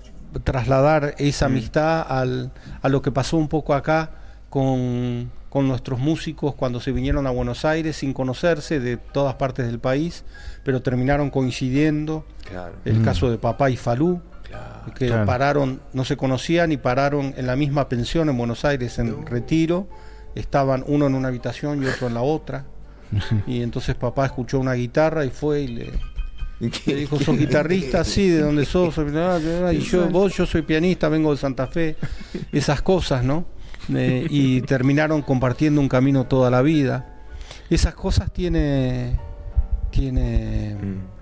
trasladar esa Mm. amistad al, a lo que pasó un poco acá con, con nuestros músicos cuando se vinieron a Buenos Aires sin conocerse de todas partes del país, pero terminaron coincidiendo. Claro. El Mm. caso de Papá y Falú, Claro. que Claro. pararon, no se conocían y pararon en la misma pensión en Buenos Aires en retiro. Estaban uno en una habitación y otro en la otra. Y entonces papá escuchó una guitarra y fue y le, le dijo, ¿sos guitarrista? Sí, ¿de dónde sos? Soy- Y yo, vos, yo soy pianista, vengo de Santa Fe. Esas cosas, ¿no? Eh, y terminaron compartiendo un camino toda la vida. Esas cosas tiene... Tiene... Mm.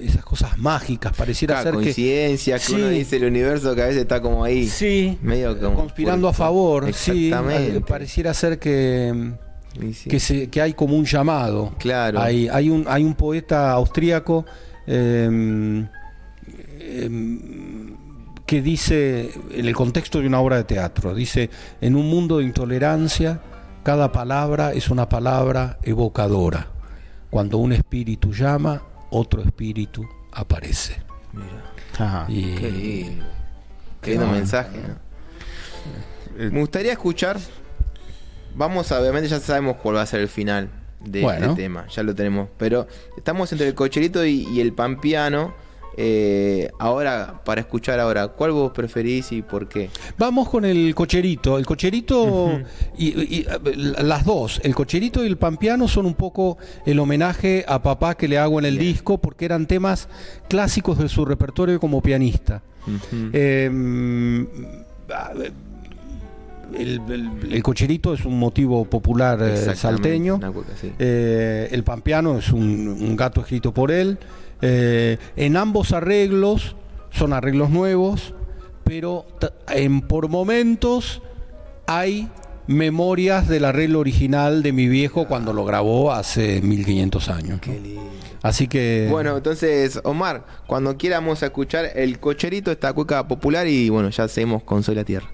Esas cosas mágicas, pareciera Cada ser que... coincidencia que, uno Sí. dice el universo que a veces está como ahí. Sí, Medio como conspirando a favor, sí, Exactamente. eh, pareciera ser que, sí. que, se- que hay como un llamado. Claro. Hay, hay, un, hay un poeta austríaco eh, eh, que dice, en el contexto de una obra de teatro, dice, en un mundo de intolerancia, cada palabra es una palabra evocadora. Cuando un espíritu llama, otro espíritu aparece. Mira, Ajá. Y, qué lindo. Qué lindo mensaje. ¿no? Eh, Me gustaría escuchar. Vamos a, obviamente ya sabemos cuál va a ser el final de Bueno. este tema, ya lo tenemos. Pero estamos entre el cocherito y, y el pampiano. Eh, ahora, para escuchar ahora, ¿cuál vos preferís y por qué? Vamos con el cocherito. El cocherito y, y, las dos, el cocherito y el pampiano son un poco el homenaje a papá que le hago en el disco porque eran temas clásicos de su repertorio como pianista. Eh, el, el- el cocherito es un motivo popular eh, salteño. sí. Eh, el pampeano es un, un gato escrito por él. Eh, en ambos arreglos son arreglos nuevos, pero en, por momentos hay memorias del arreglo original de mi viejo cuando lo grabó hace 1500 años. Qué lindo. Así que Bueno, entonces, Omar, cuando quieramos escuchar el cocherito, esta cueca popular y bueno, ya seguimos con Soy la Tierra.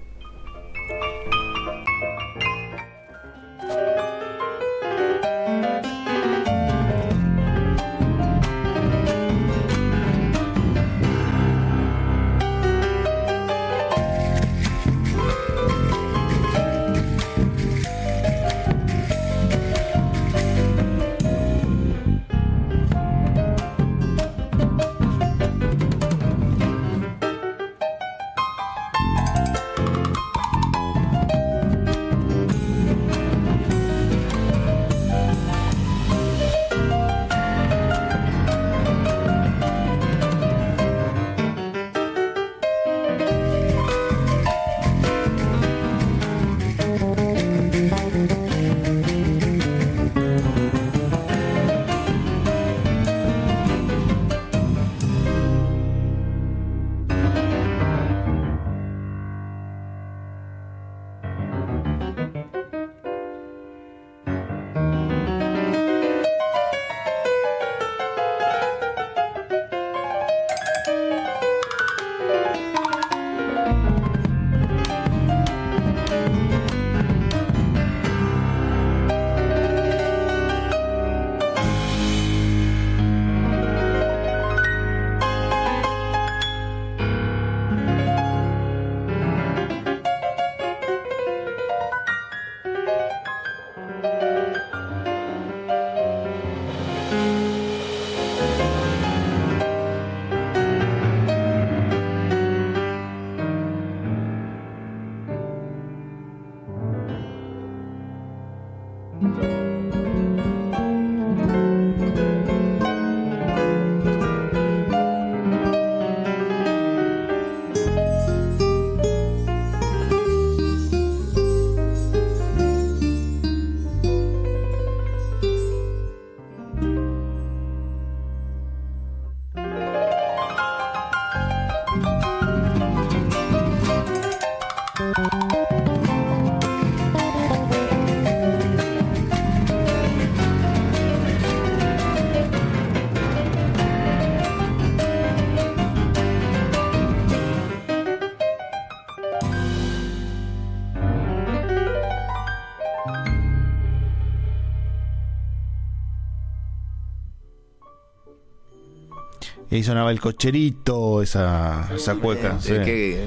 Sonaba el cocherito, esa, esa cueca. Eh, sí. qué,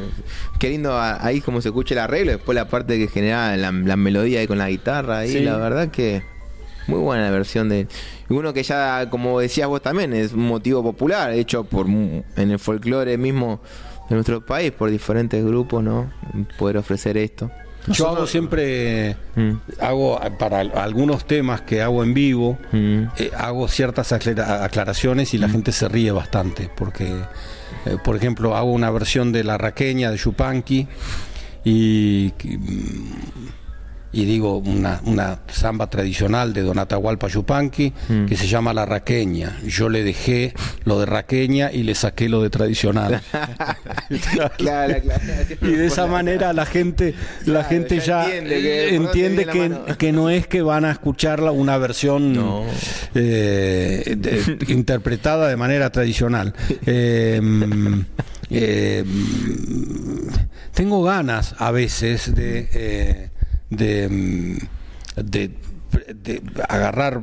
qué lindo ahí como se escucha el arreglo, después la parte que genera la, la melodía ahí con la guitarra, ahí Sí. la verdad que muy buena la versión de y uno que ya como decías vos también es un motivo popular hecho por en el folclore mismo de nuestro país por diferentes grupos, ¿no? Poder ofrecer esto. Yo hago siempre, Mm. hago para algunos temas que hago en vivo, Mm. eh, hago ciertas aclara- aclaraciones y la gente se ríe bastante, porque, eh, por ejemplo, hago una versión de La Raqueña de Yupanqui y, y digo una, una samba tradicional de Don Atahualpa Yupanqui Mm. que se llama La Raqueña. Yo le dejé lo de Raqueña y le saqué lo de tradicional. Claro, claro. Y de esa manera la gente, la gente ya ya entiende que entiende que, no es que van a escuchar la- una versión No. eh, de- interpretada de manera tradicional. Eh, eh, mm, tengo ganas a veces de, eh, de, mm, de- de agarrar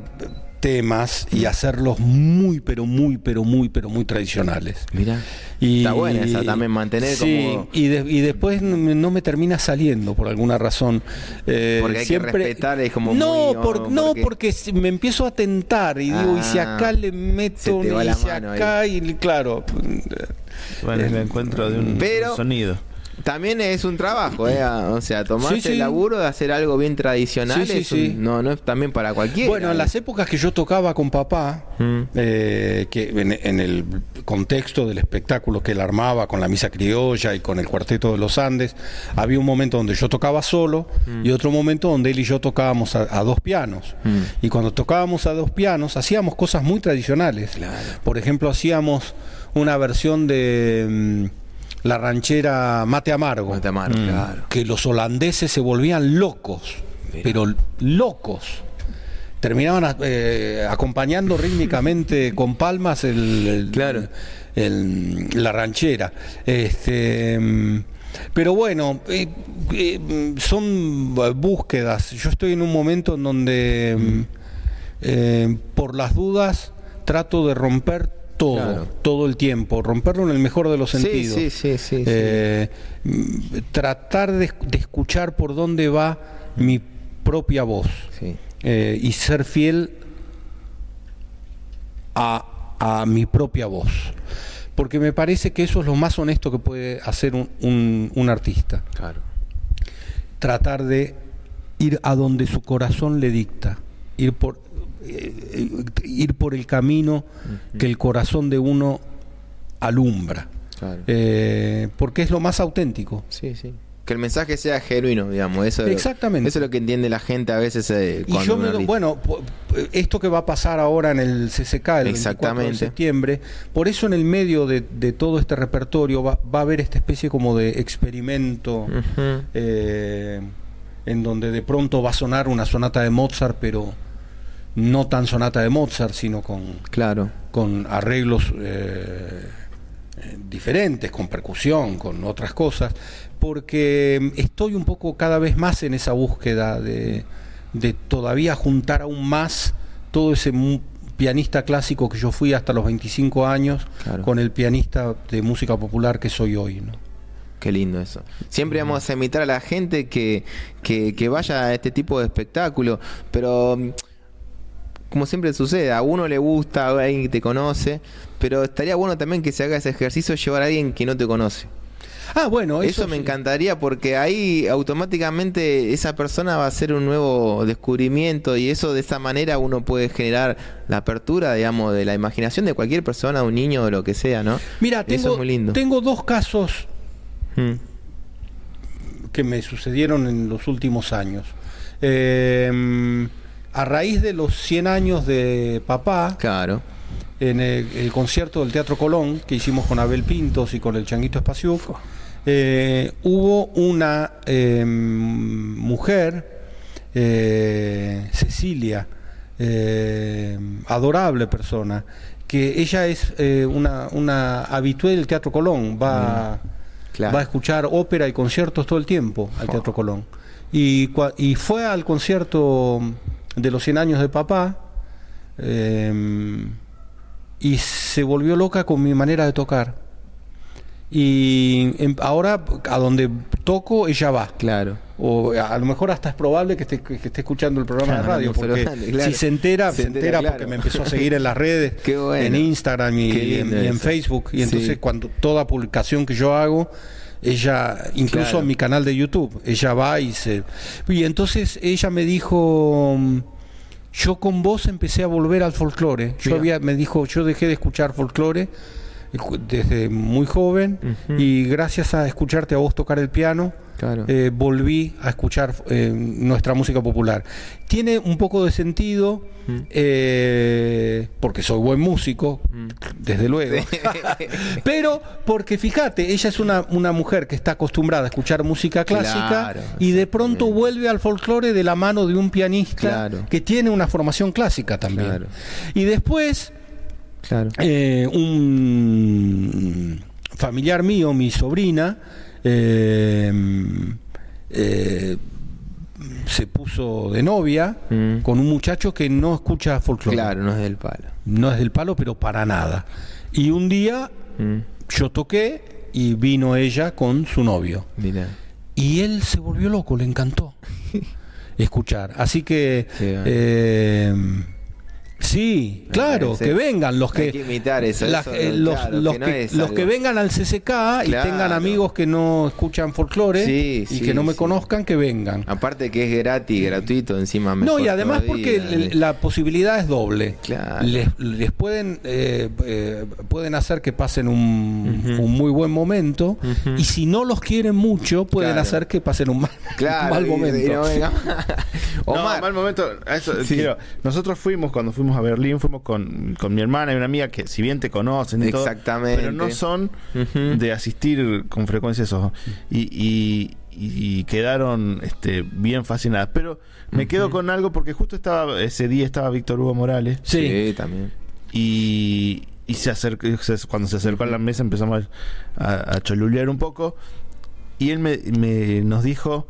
temas y hacerlos muy, pero muy, pero muy, pero muy tradicionales. Mira. Y, Está buena esa también, mantener sí, como- y, de- y después no me- no termina saliendo por alguna razón. Eh, Porque hay que respetar, es como no, muy, por- oh, no, porque- porque me empiezo a tentar y digo, y si Ah, acá le meto, y si acá, y claro. Bueno, el encuentro de un Pero- sonido. También es un trabajo, ¿eh? O sea, tomarse Sí, sí. el laburo de hacer algo bien tradicional Sí, sí, es un- sí. no, no es también para cualquiera. Bueno, en las épocas que yo tocaba con papá, Mm. eh, que en, en el contexto del espectáculo que él armaba con la misa criolla y con el cuarteto de los Andes, había un momento donde yo tocaba solo y otro momento donde él y yo tocábamos a, a dos pianos. Mm. Y cuando tocábamos a dos pianos, hacíamos cosas muy tradicionales. Por ejemplo, hacíamos una versión de mm, la ranchera Mate Amargo Mate amargo, claro. que los holandeses se volvían locos, pero locos. Terminaban eh, acompañando rítmicamente con palmas el, el- Claro. el- la ranchera. Este, mm, pero bueno, eh, eh, son búsquedas. Yo estoy en un momento en donde, mm, eh, por las dudas, trato de romper todo, Claro. todo el tiempo, romperlo en el mejor de los sentidos. sí, sí, sí. Eh, tratar de, de escuchar por dónde va mi propia voz eh, y ser fiel a, a mi propia voz. Porque me parece que eso es lo más honesto que puede hacer un, un- un artista. Claro. Tratar de ir a donde su corazón le dicta, ir por, eh, ir por el camino que el corazón de uno alumbra. Claro. Eh, porque es lo más auténtico. Sí, sí. Que el mensaje sea genuino, digamos. Eso, Exactamente. Eso es lo que entiende la gente a veces. eh, Y yo me lo- bueno, esto que va a pasar ahora en el CCK el 24 de Exactamente. septiembre, por eso en el medio de, de todo este repertorio va, va a haber esta especie como de experimento eh, en donde de pronto va a sonar una sonata de Mozart, pero no tan sonata de Mozart, sino con, Claro. con arreglos eh, eh, diferentes, con percusión, con otras cosas, porque estoy un poco cada vez más en esa búsqueda de, de todavía juntar aún más todo ese pianista clásico que yo fui hasta los 25 años Claro. con el pianista de música popular que soy hoy. ¿no? Qué lindo eso. Siempre vamos a invitar a la gente que, que, que vaya a este tipo de espectáculo, pero mm, como siempre sucede, a uno le gusta, a alguien que te conoce, pero estaría bueno también que se haga ese ejercicio llevar a alguien que no te conoce. Ah, bueno, Eso, eso, me sí. encantaría porque ahí automáticamente esa persona va a hacer un nuevo descubrimiento y eso de esa manera uno puede generar la apertura, digamos, de la imaginación de cualquier persona, un niño o lo que sea, ¿no? Mira, eso tengo, es muy lindo. tengo dos casos Mm, que me sucedieron en los últimos años. Eh, a raíz de los 100 años de papá, claro. en el, el concierto del Teatro Colón que hicimos con Abel Pintos y con el Changuito Espaciuc, eh, hubo una eh, mujer, eh, Cecilia, eh, adorable persona, que ella es eh, una, una habitué del Teatro Colón, va, Claro. va a escuchar ópera y conciertos todo el tiempo al Teatro Colón. Y fue al concierto de los 100 años de papá. eh, y se volvió loca con mi manera de tocar. Y em- ahora a donde toco ella va. Claro. O a lo mejor hasta es probable que esté, que esté escuchando el programa de Claro, radio, pero porque claro. si se entera, Se se, entera, claro. porque me empezó a seguir en las redes, bueno. en Instagram y, en, y en. Facebook. Y entonces Sí. cuando toda publicación que yo hago, ella, incluso Claro. en mi canal de YouTube, ella va y se... Y entonces ella me dijo... Yo con vos empecé a volver al folclore. Yo Mira. había, me dijo, yo dejé de escuchar folclore desde muy joven y gracias a escucharte a vos tocar el piano, Claro. eh, volví a escuchar eh, nuestra música popular. Tiene un poco de sentido, Mm. eh, porque soy buen músico, Mm. desde luego, pero porque fíjate, ella es una, una mujer que está acostumbrada a escuchar música clásica Claro, y de pronto vuelve al folclore de la mano de un pianista Claro. que tiene una formación clásica también. Y después... Claro. Eh, un familiar mío, mi sobrina, eh, eh, se puso de novia Mm. con un muchacho que no escucha folclore. Claro, no es del palo. No es del palo, pero para nada. Y un día Mm, yo toqué y vino ella con su novio. Y él se volvió loco, le encantó escuchar. Así que... Bueno. Sí, claro, parece. que vengan los que imitar eso, la- eso, eh, no, los, claro, los que no que, es los algo- que vengan al CCK y tengan amigos que no escuchan folclore Sí, y sí, que no me sí. conozcan que vengan. Aparte que es gratis, gratuito, encima No, y además todavía, porque la posibilidad es doble. Claro. Les, les pueden eh, eh, pueden hacer que pasen un, muy buen momento y si no los quieren mucho pueden Claro. hacer que pasen un mal, Claro, mal y- y momento. no mal momento. a eso Sí. quiero- nosotros fuimos, cuando fuimos a Berlín, fuimos con, con mi hermana y una amiga que, si bien te conocen y todo, Exactamente. pero no son de asistir con frecuencia a esos. Y, y- y quedaron este, bien fascinadas. Pero me quedo con algo porque justo estaba ese día estaba Víctor Hugo Morales Sí. Sí, también. y, y se acercó, cuando se acercó a la mesa empezamos a, a- a cholulear un poco y él me, me- nos dijo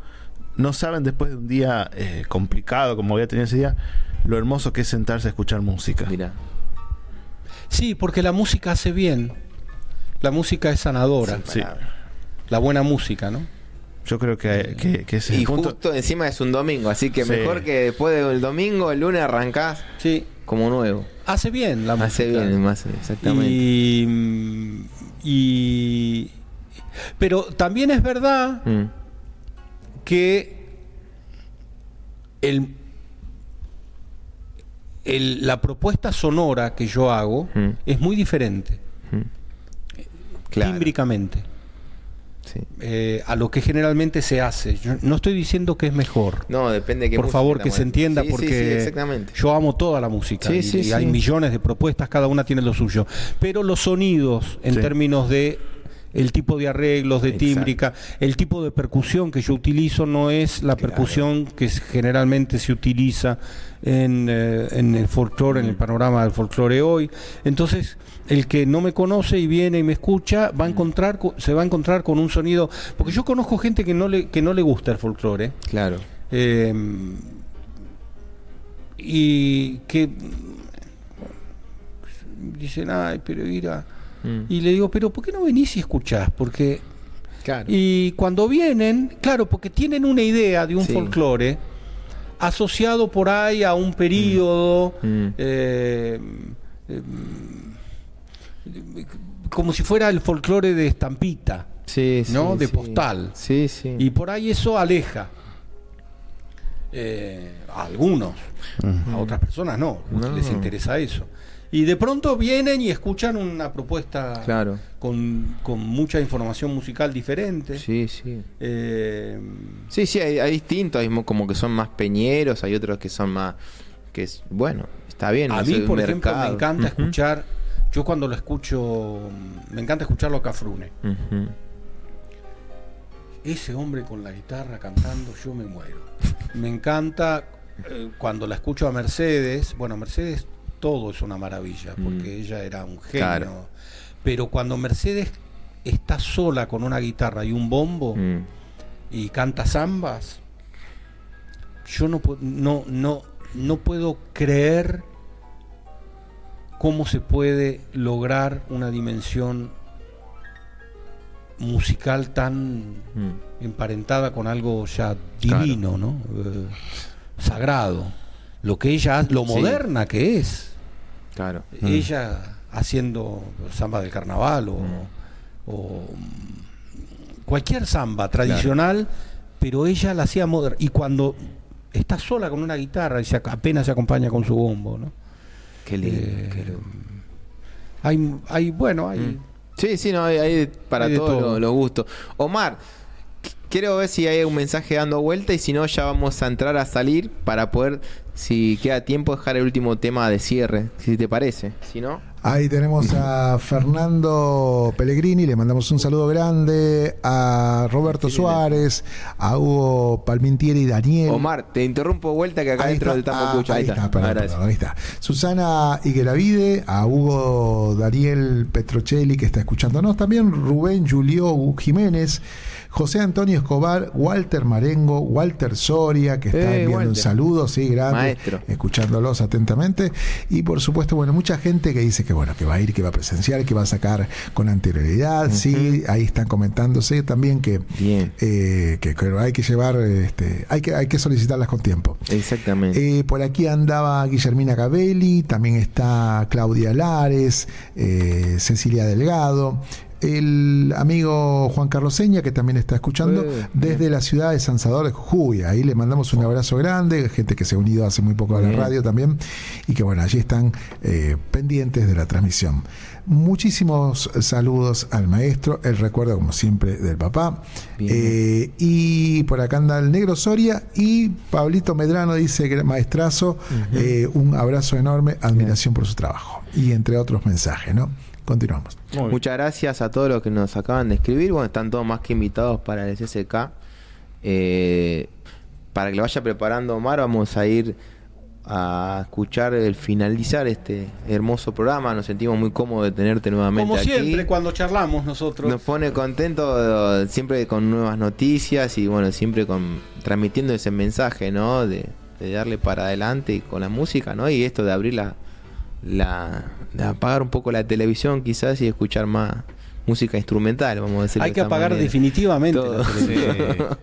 no saben después de un día eh, complicado como había tenido ese día lo hermoso que es sentarse a escuchar música Mira. Sí, porque la música hace bien. La música es sanadora. Sí. La buena música, ¿no? yo creo que, que, que ese es Y el punto justo encima es un domingo, así que Sí. mejor que después del domingo, el lunes arrancás Sí. como nuevo. Hace bien la Hace música. bien, más exactamente. Y, y- pero también es verdad Mm, que el, el- la propuesta sonora que yo hago Mm. es muy diferente, claro. tímbricamente, Sí. eh, a lo que generalmente se hace. Yo no estoy diciendo que es mejor. No, depende de qué Por música favor, que se entienda, Sí, porque sí, yo amo toda la música Sí, y, sí, y hay millones de propuestas, cada una tiene lo suyo. Pero los sonidos, en términos de el tipo de arreglos, de Exacto. tímbrica, el tipo de percusión que yo utilizo no es la Claro. percusión que generalmente se utiliza en, eh, en el folclore, en el panorama del folclore hoy. Entonces, el que no me conoce y viene y me escucha, va a encontrar, co- se va a encontrar con un sonido, porque yo conozco gente que no le, que no le gusta el folclore. Claro. Eh, y que dicen, ay, pero mira. Mm, Y le digo, pero ¿por qué no venís y escuchás? Porque. Claro. Y cuando vienen, claro, porque tienen una idea de un Sí. folclore asociado por ahí a un periodo. Mm. eh, eh, como si fuera el folclore de estampita. Sí, sí, ¿no? De sí. postal. Sí, sí. Y por ahí eso aleja eh, a algunos, a otras personas no, No. les interesa eso. Y de pronto vienen y escuchan una propuesta Claro. con, con mucha información musical diferente. Sí, sí. Eh, Sí, sí, hay, hay distintos, hay mo- como que son más peñeros, hay otros que son más, que es, bueno, está bien. a mí, por ejemplo, me encanta escuchar, yo cuando lo escucho, me encanta escucharlo a Cafrune. Ese hombre con la guitarra cantando, yo me muero. Me encanta eh, cuando la escucho a Mercedes. Bueno, Mercedes todo es una maravilla, porque Mm. ella era un genio. Claro. Pero cuando Mercedes está sola con una guitarra y un bombo Mm. y canta zambas, yo no, no, no, no puedo creer cómo se puede lograr una dimensión musical tan Mm. emparentada con algo ya Claro. divino, ¿no? Eh, sagrado. Lo que ella, lo Sí. moderna que es. Claro. Ella haciendo samba del carnaval o, Mm. o, mm, cualquier samba tradicional, pero ella la hacía moderna. Y cuando está sola con una guitarra y se, apenas se acompaña con su bombo, ¿no? Qué lindo. Eh, qué lindo. Hay, hay bueno, hay... Mm. Sí, sí, no, hay, hay para todos todo. los los gustos. Omar, quiero ver si hay un mensaje dando vuelta y si no, ya vamos a entrar a salir para poder, si queda tiempo, dejar el último tema de cierre, si te parece. Si no, Ahí tenemos a Fernando Pellegrini, le mandamos un saludo grande, a Roberto Suárez, a Hugo Palmintieri y Daniel. Omar, te interrumpo vuelta que acá Ahí dentro está, del ah, ahí está, perdón, Ah, gracias. perdón, ahí está. Susana Higueravide, a Hugo Daniel Petrocelli que está escuchándonos también, Rubén Julio Jiménez, José Antonio Escobar, Walter Marengo, Walter Soria, que está Eh, enviando un saludo, sí, grande, Maestro. escuchándolos atentamente. Y por supuesto, bueno, mucha gente que dice que bueno, que va a ir, que va a presenciar, que va a sacar con anterioridad, sí, ahí están comentándose también que, Bien. eh, que, que hay que llevar, este, hay que, hay que solicitarlas con tiempo. Exactamente. Eh, por aquí andaba Guillermina Gabelli, también está Claudia Lares, eh, Cecilia Delgado, el amigo Juan Carlos Seña, que también está escuchando Eh, desde la ciudad de San Salvador de Jujuy. Ahí le mandamos un abrazo grande, gente que se ha unido hace muy poco a la radio también, y que bueno, allí están eh, pendientes de la transmisión. Muchísimos saludos al maestro, el recuerdo como siempre del papá. Eh, y por acá anda el negro Soria y Pablito Medrano dice maestrazo, eh, un abrazo enorme, admiración por su trabajo. Y entre otros mensajes, ¿no? Continuamos. Muchas gracias a todos los que nos acaban de escribir. Bueno, están todos más que invitados para el CSK. Eh, para que lo vaya preparando Omar, vamos a ir a escuchar el finalizar este hermoso programa. Nos sentimos muy cómodos de tenerte nuevamente Como aquí. siempre, cuando charlamos nosotros. Nos pone contento siempre con nuevas noticias y bueno, siempre con transmitiendo ese mensaje, ¿no? De, de darle para adelante y con la música, ¿no? Y esto de abrir la, la apagar un poco la televisión quizás y escuchar más música instrumental, vamos a decir. Hay que apagar definitivamente Todo. la televisión.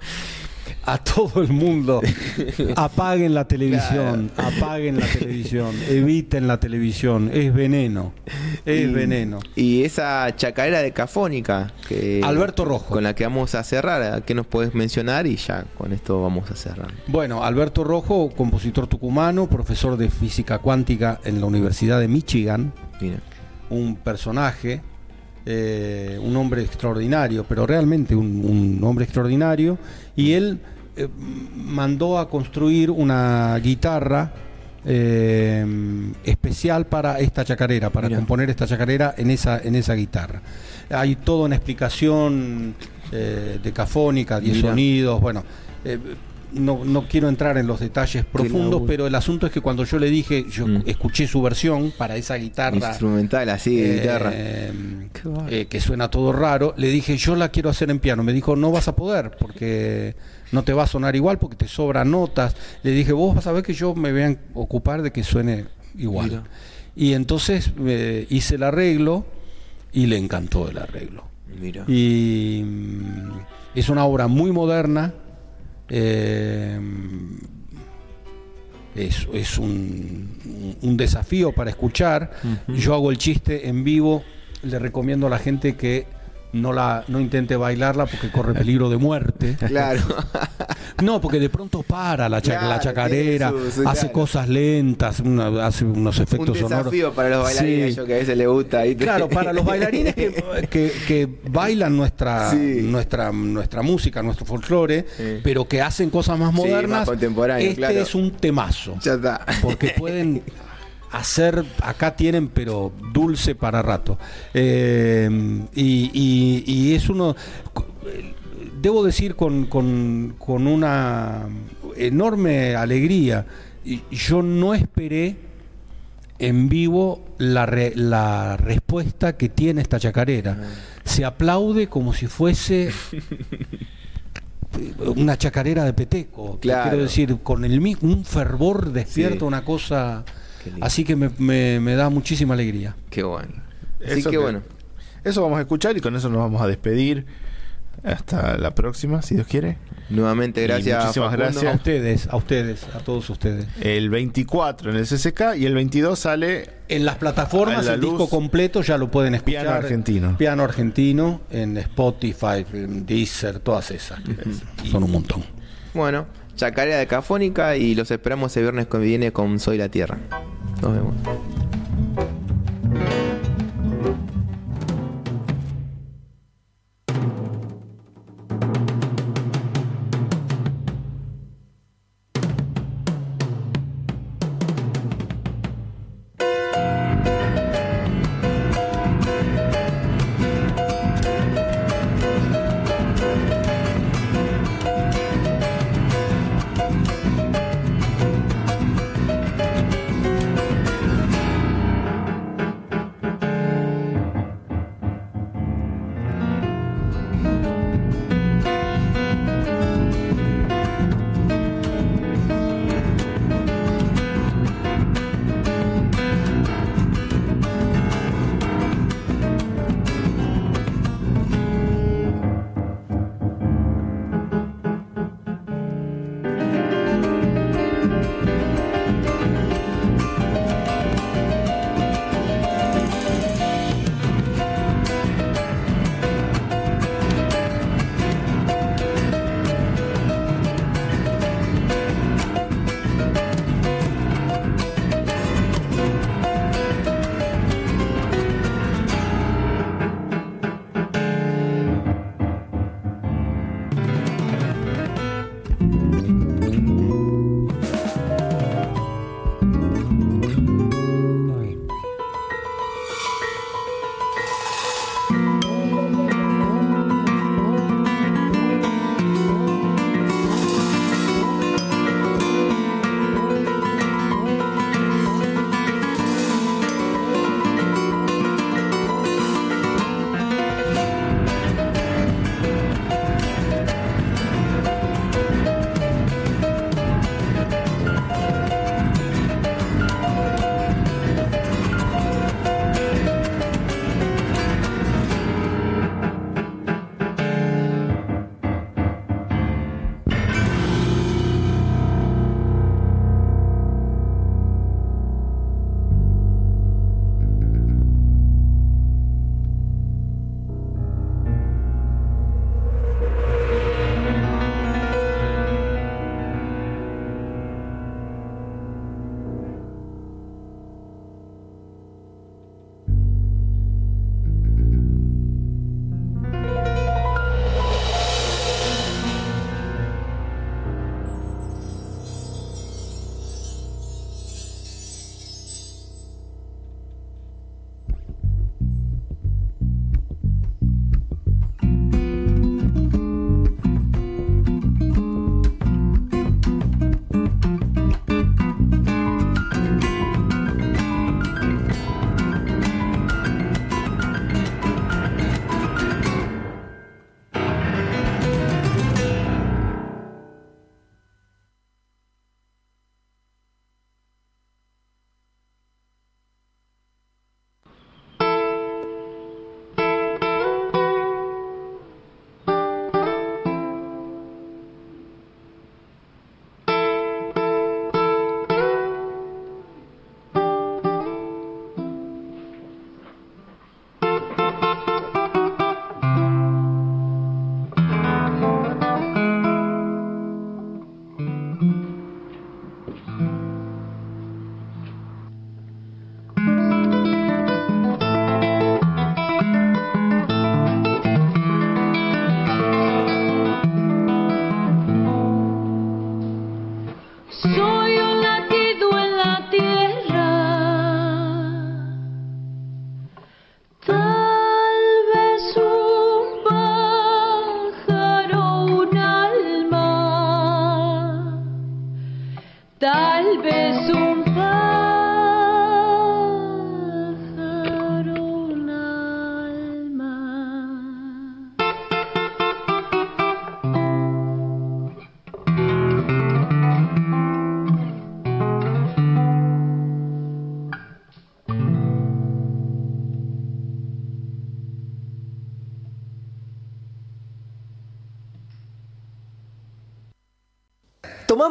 A todo el mundo. Apaguen la televisión. Apaguen la televisión. Eviten la televisión. Es veneno. Es y, veneno. Y esa chacarera de Cafónica que Alberto Rojo. con la que vamos a cerrar, ¿qué nos puedes mencionar? Y ya con esto vamos a cerrar. Bueno, Alberto Rojo, compositor tucumano, profesor de física cuántica en la Universidad de Michigan, Mira. un personaje, eh, un hombre extraordinario, pero realmente un, un hombre extraordinario, y él eh, mandó a construir una guitarra eh, especial para esta chacarera, para componer esta chacarera en esa, en esa guitarra. Hay toda una explicación eh, decafónica, 10 Mira. sonidos, bueno. eh, no, no quiero entrar en los detalles profundos, pero el asunto es que cuando yo le dije, yo Mm. escuché su versión para esa guitarra Instrumental así, de eh, guitarra. eh, que suena todo raro, le dije, yo la quiero hacer en piano. Me dijo, no vas a poder, porque no te va a sonar igual, porque te sobran notas. Le dije, vos vas a ver que yo me voy a ocupar de que suene igual. Mira. Y entonces eh, hice el arreglo y le encantó el arreglo. Mira. Y mm, es una obra muy moderna. eh, es, es un, un desafío para escuchar. Yo hago el chiste en vivo. Le recomiendo a la gente que no la no intente bailarla porque corre peligro de muerte. Claro. No, porque de pronto para la, cha- Claro, la chacarera, tiene su- su- hace claro. cosas lentas, una- hace unos Un efectos sonoros. desafío para los bailarines, Sí. yo que a veces le gusta. Claro, para los bailarines que, que- que bailan nuestra, Sí. nuestra, nuestra música, nuestro folclore, Sí. pero que hacen cosas más más modernas, contemporáneo, este claro. es un temazo. Ya está. Porque pueden hacer, acá tienen, pero dulce para rato. Eh, y, y- y es uno, debo decir con, con- con una enorme alegría, yo no esperé en vivo la, re- la respuesta que tiene esta chacarera. Se aplaude como si fuese una chacarera de Peteco. Claro. Quiero decir, con el mi- un fervor despierta Sí. una cosa. Así que me, me- me da muchísima alegría. Qué bueno. Así Eso que que- bueno. Eso vamos a escuchar y con eso nos vamos a despedir. Hasta la próxima, si Dios quiere. Nuevamente, Y gracias. muchísimas Facundo. A gracias. ustedes, a ustedes, a todos ustedes. El 24 en el CCK y el 22 sale En las plataformas, la el luz. disco completo ya lo pueden escuchar. Piano Argentino. Piano argentino, en Spotify, en Deezer, todas esas. Son un montón. Bueno, Chacarera de Cafónica y los esperamos el viernes que viene con Soy la Tierra. Nos vemos. tal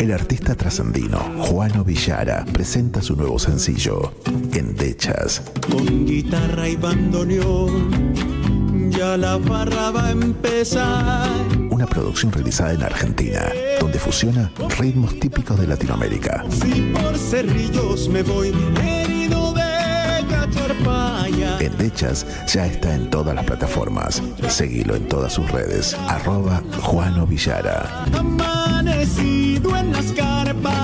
El artista trascendino Juano Villara presenta su nuevo sencillo, Endechas. Con guitarra y bandoneón, ya la barra va a empezar. Una producción realizada en Argentina, donde fusiona ritmos típicos de Latinoamérica. Si por cerrillos me voy herido de. Endechas ya está en todas las plataformas. Seguilo en todas sus redes. Arroba Juano Villara. Amanecido en las carpas.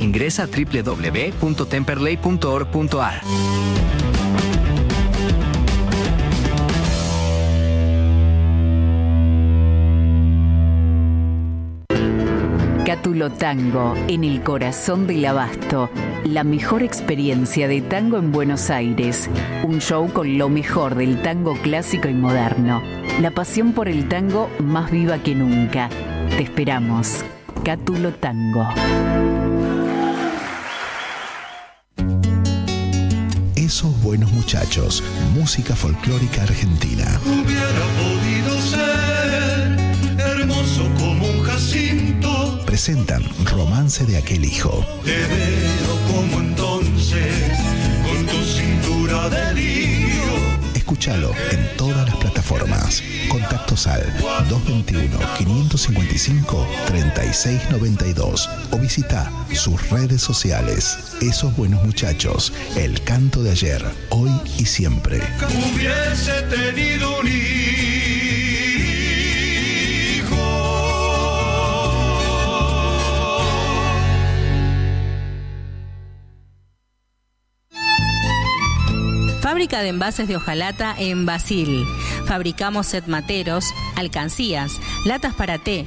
Ingresa a www.temperley.org.ar. Cátulo Tango, en el corazón del abasto. La mejor experiencia de tango en Buenos Aires. Un show con lo mejor del tango clásico y moderno. La pasión por el tango más viva que nunca. Te esperamos. Cátulo Tango. Esos buenos muchachos. Música folclórica argentina. Presentan Romance de aquel hijo. Te veo como entonces, con tu cintura de lío. Escúchalo en todas las plataformas. Contactos al 221-555-3692 o visita sus redes sociales. Esos buenos muchachos, el canto de ayer, hoy y siempre. Hubiese tenido un hijo. Fábrica de envases de hojalata en Basil. Fabricamos set materos, alcancías, latas para té,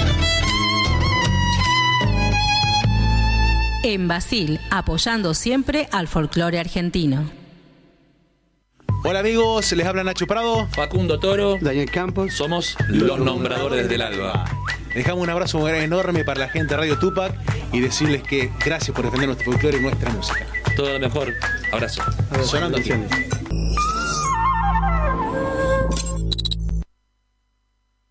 En Basil, apoyando siempre al folclore argentino. Hola amigos, les habla Nacho Prado. Facundo Toro. Daniel Campos. Somos los nombradores del alba. Dejamos un abrazo enorme para la gente de Radio Tupac y decirles que gracias por defender nuestro folclore y nuestra música. Todo lo mejor. Abrazo. Sonando aquí.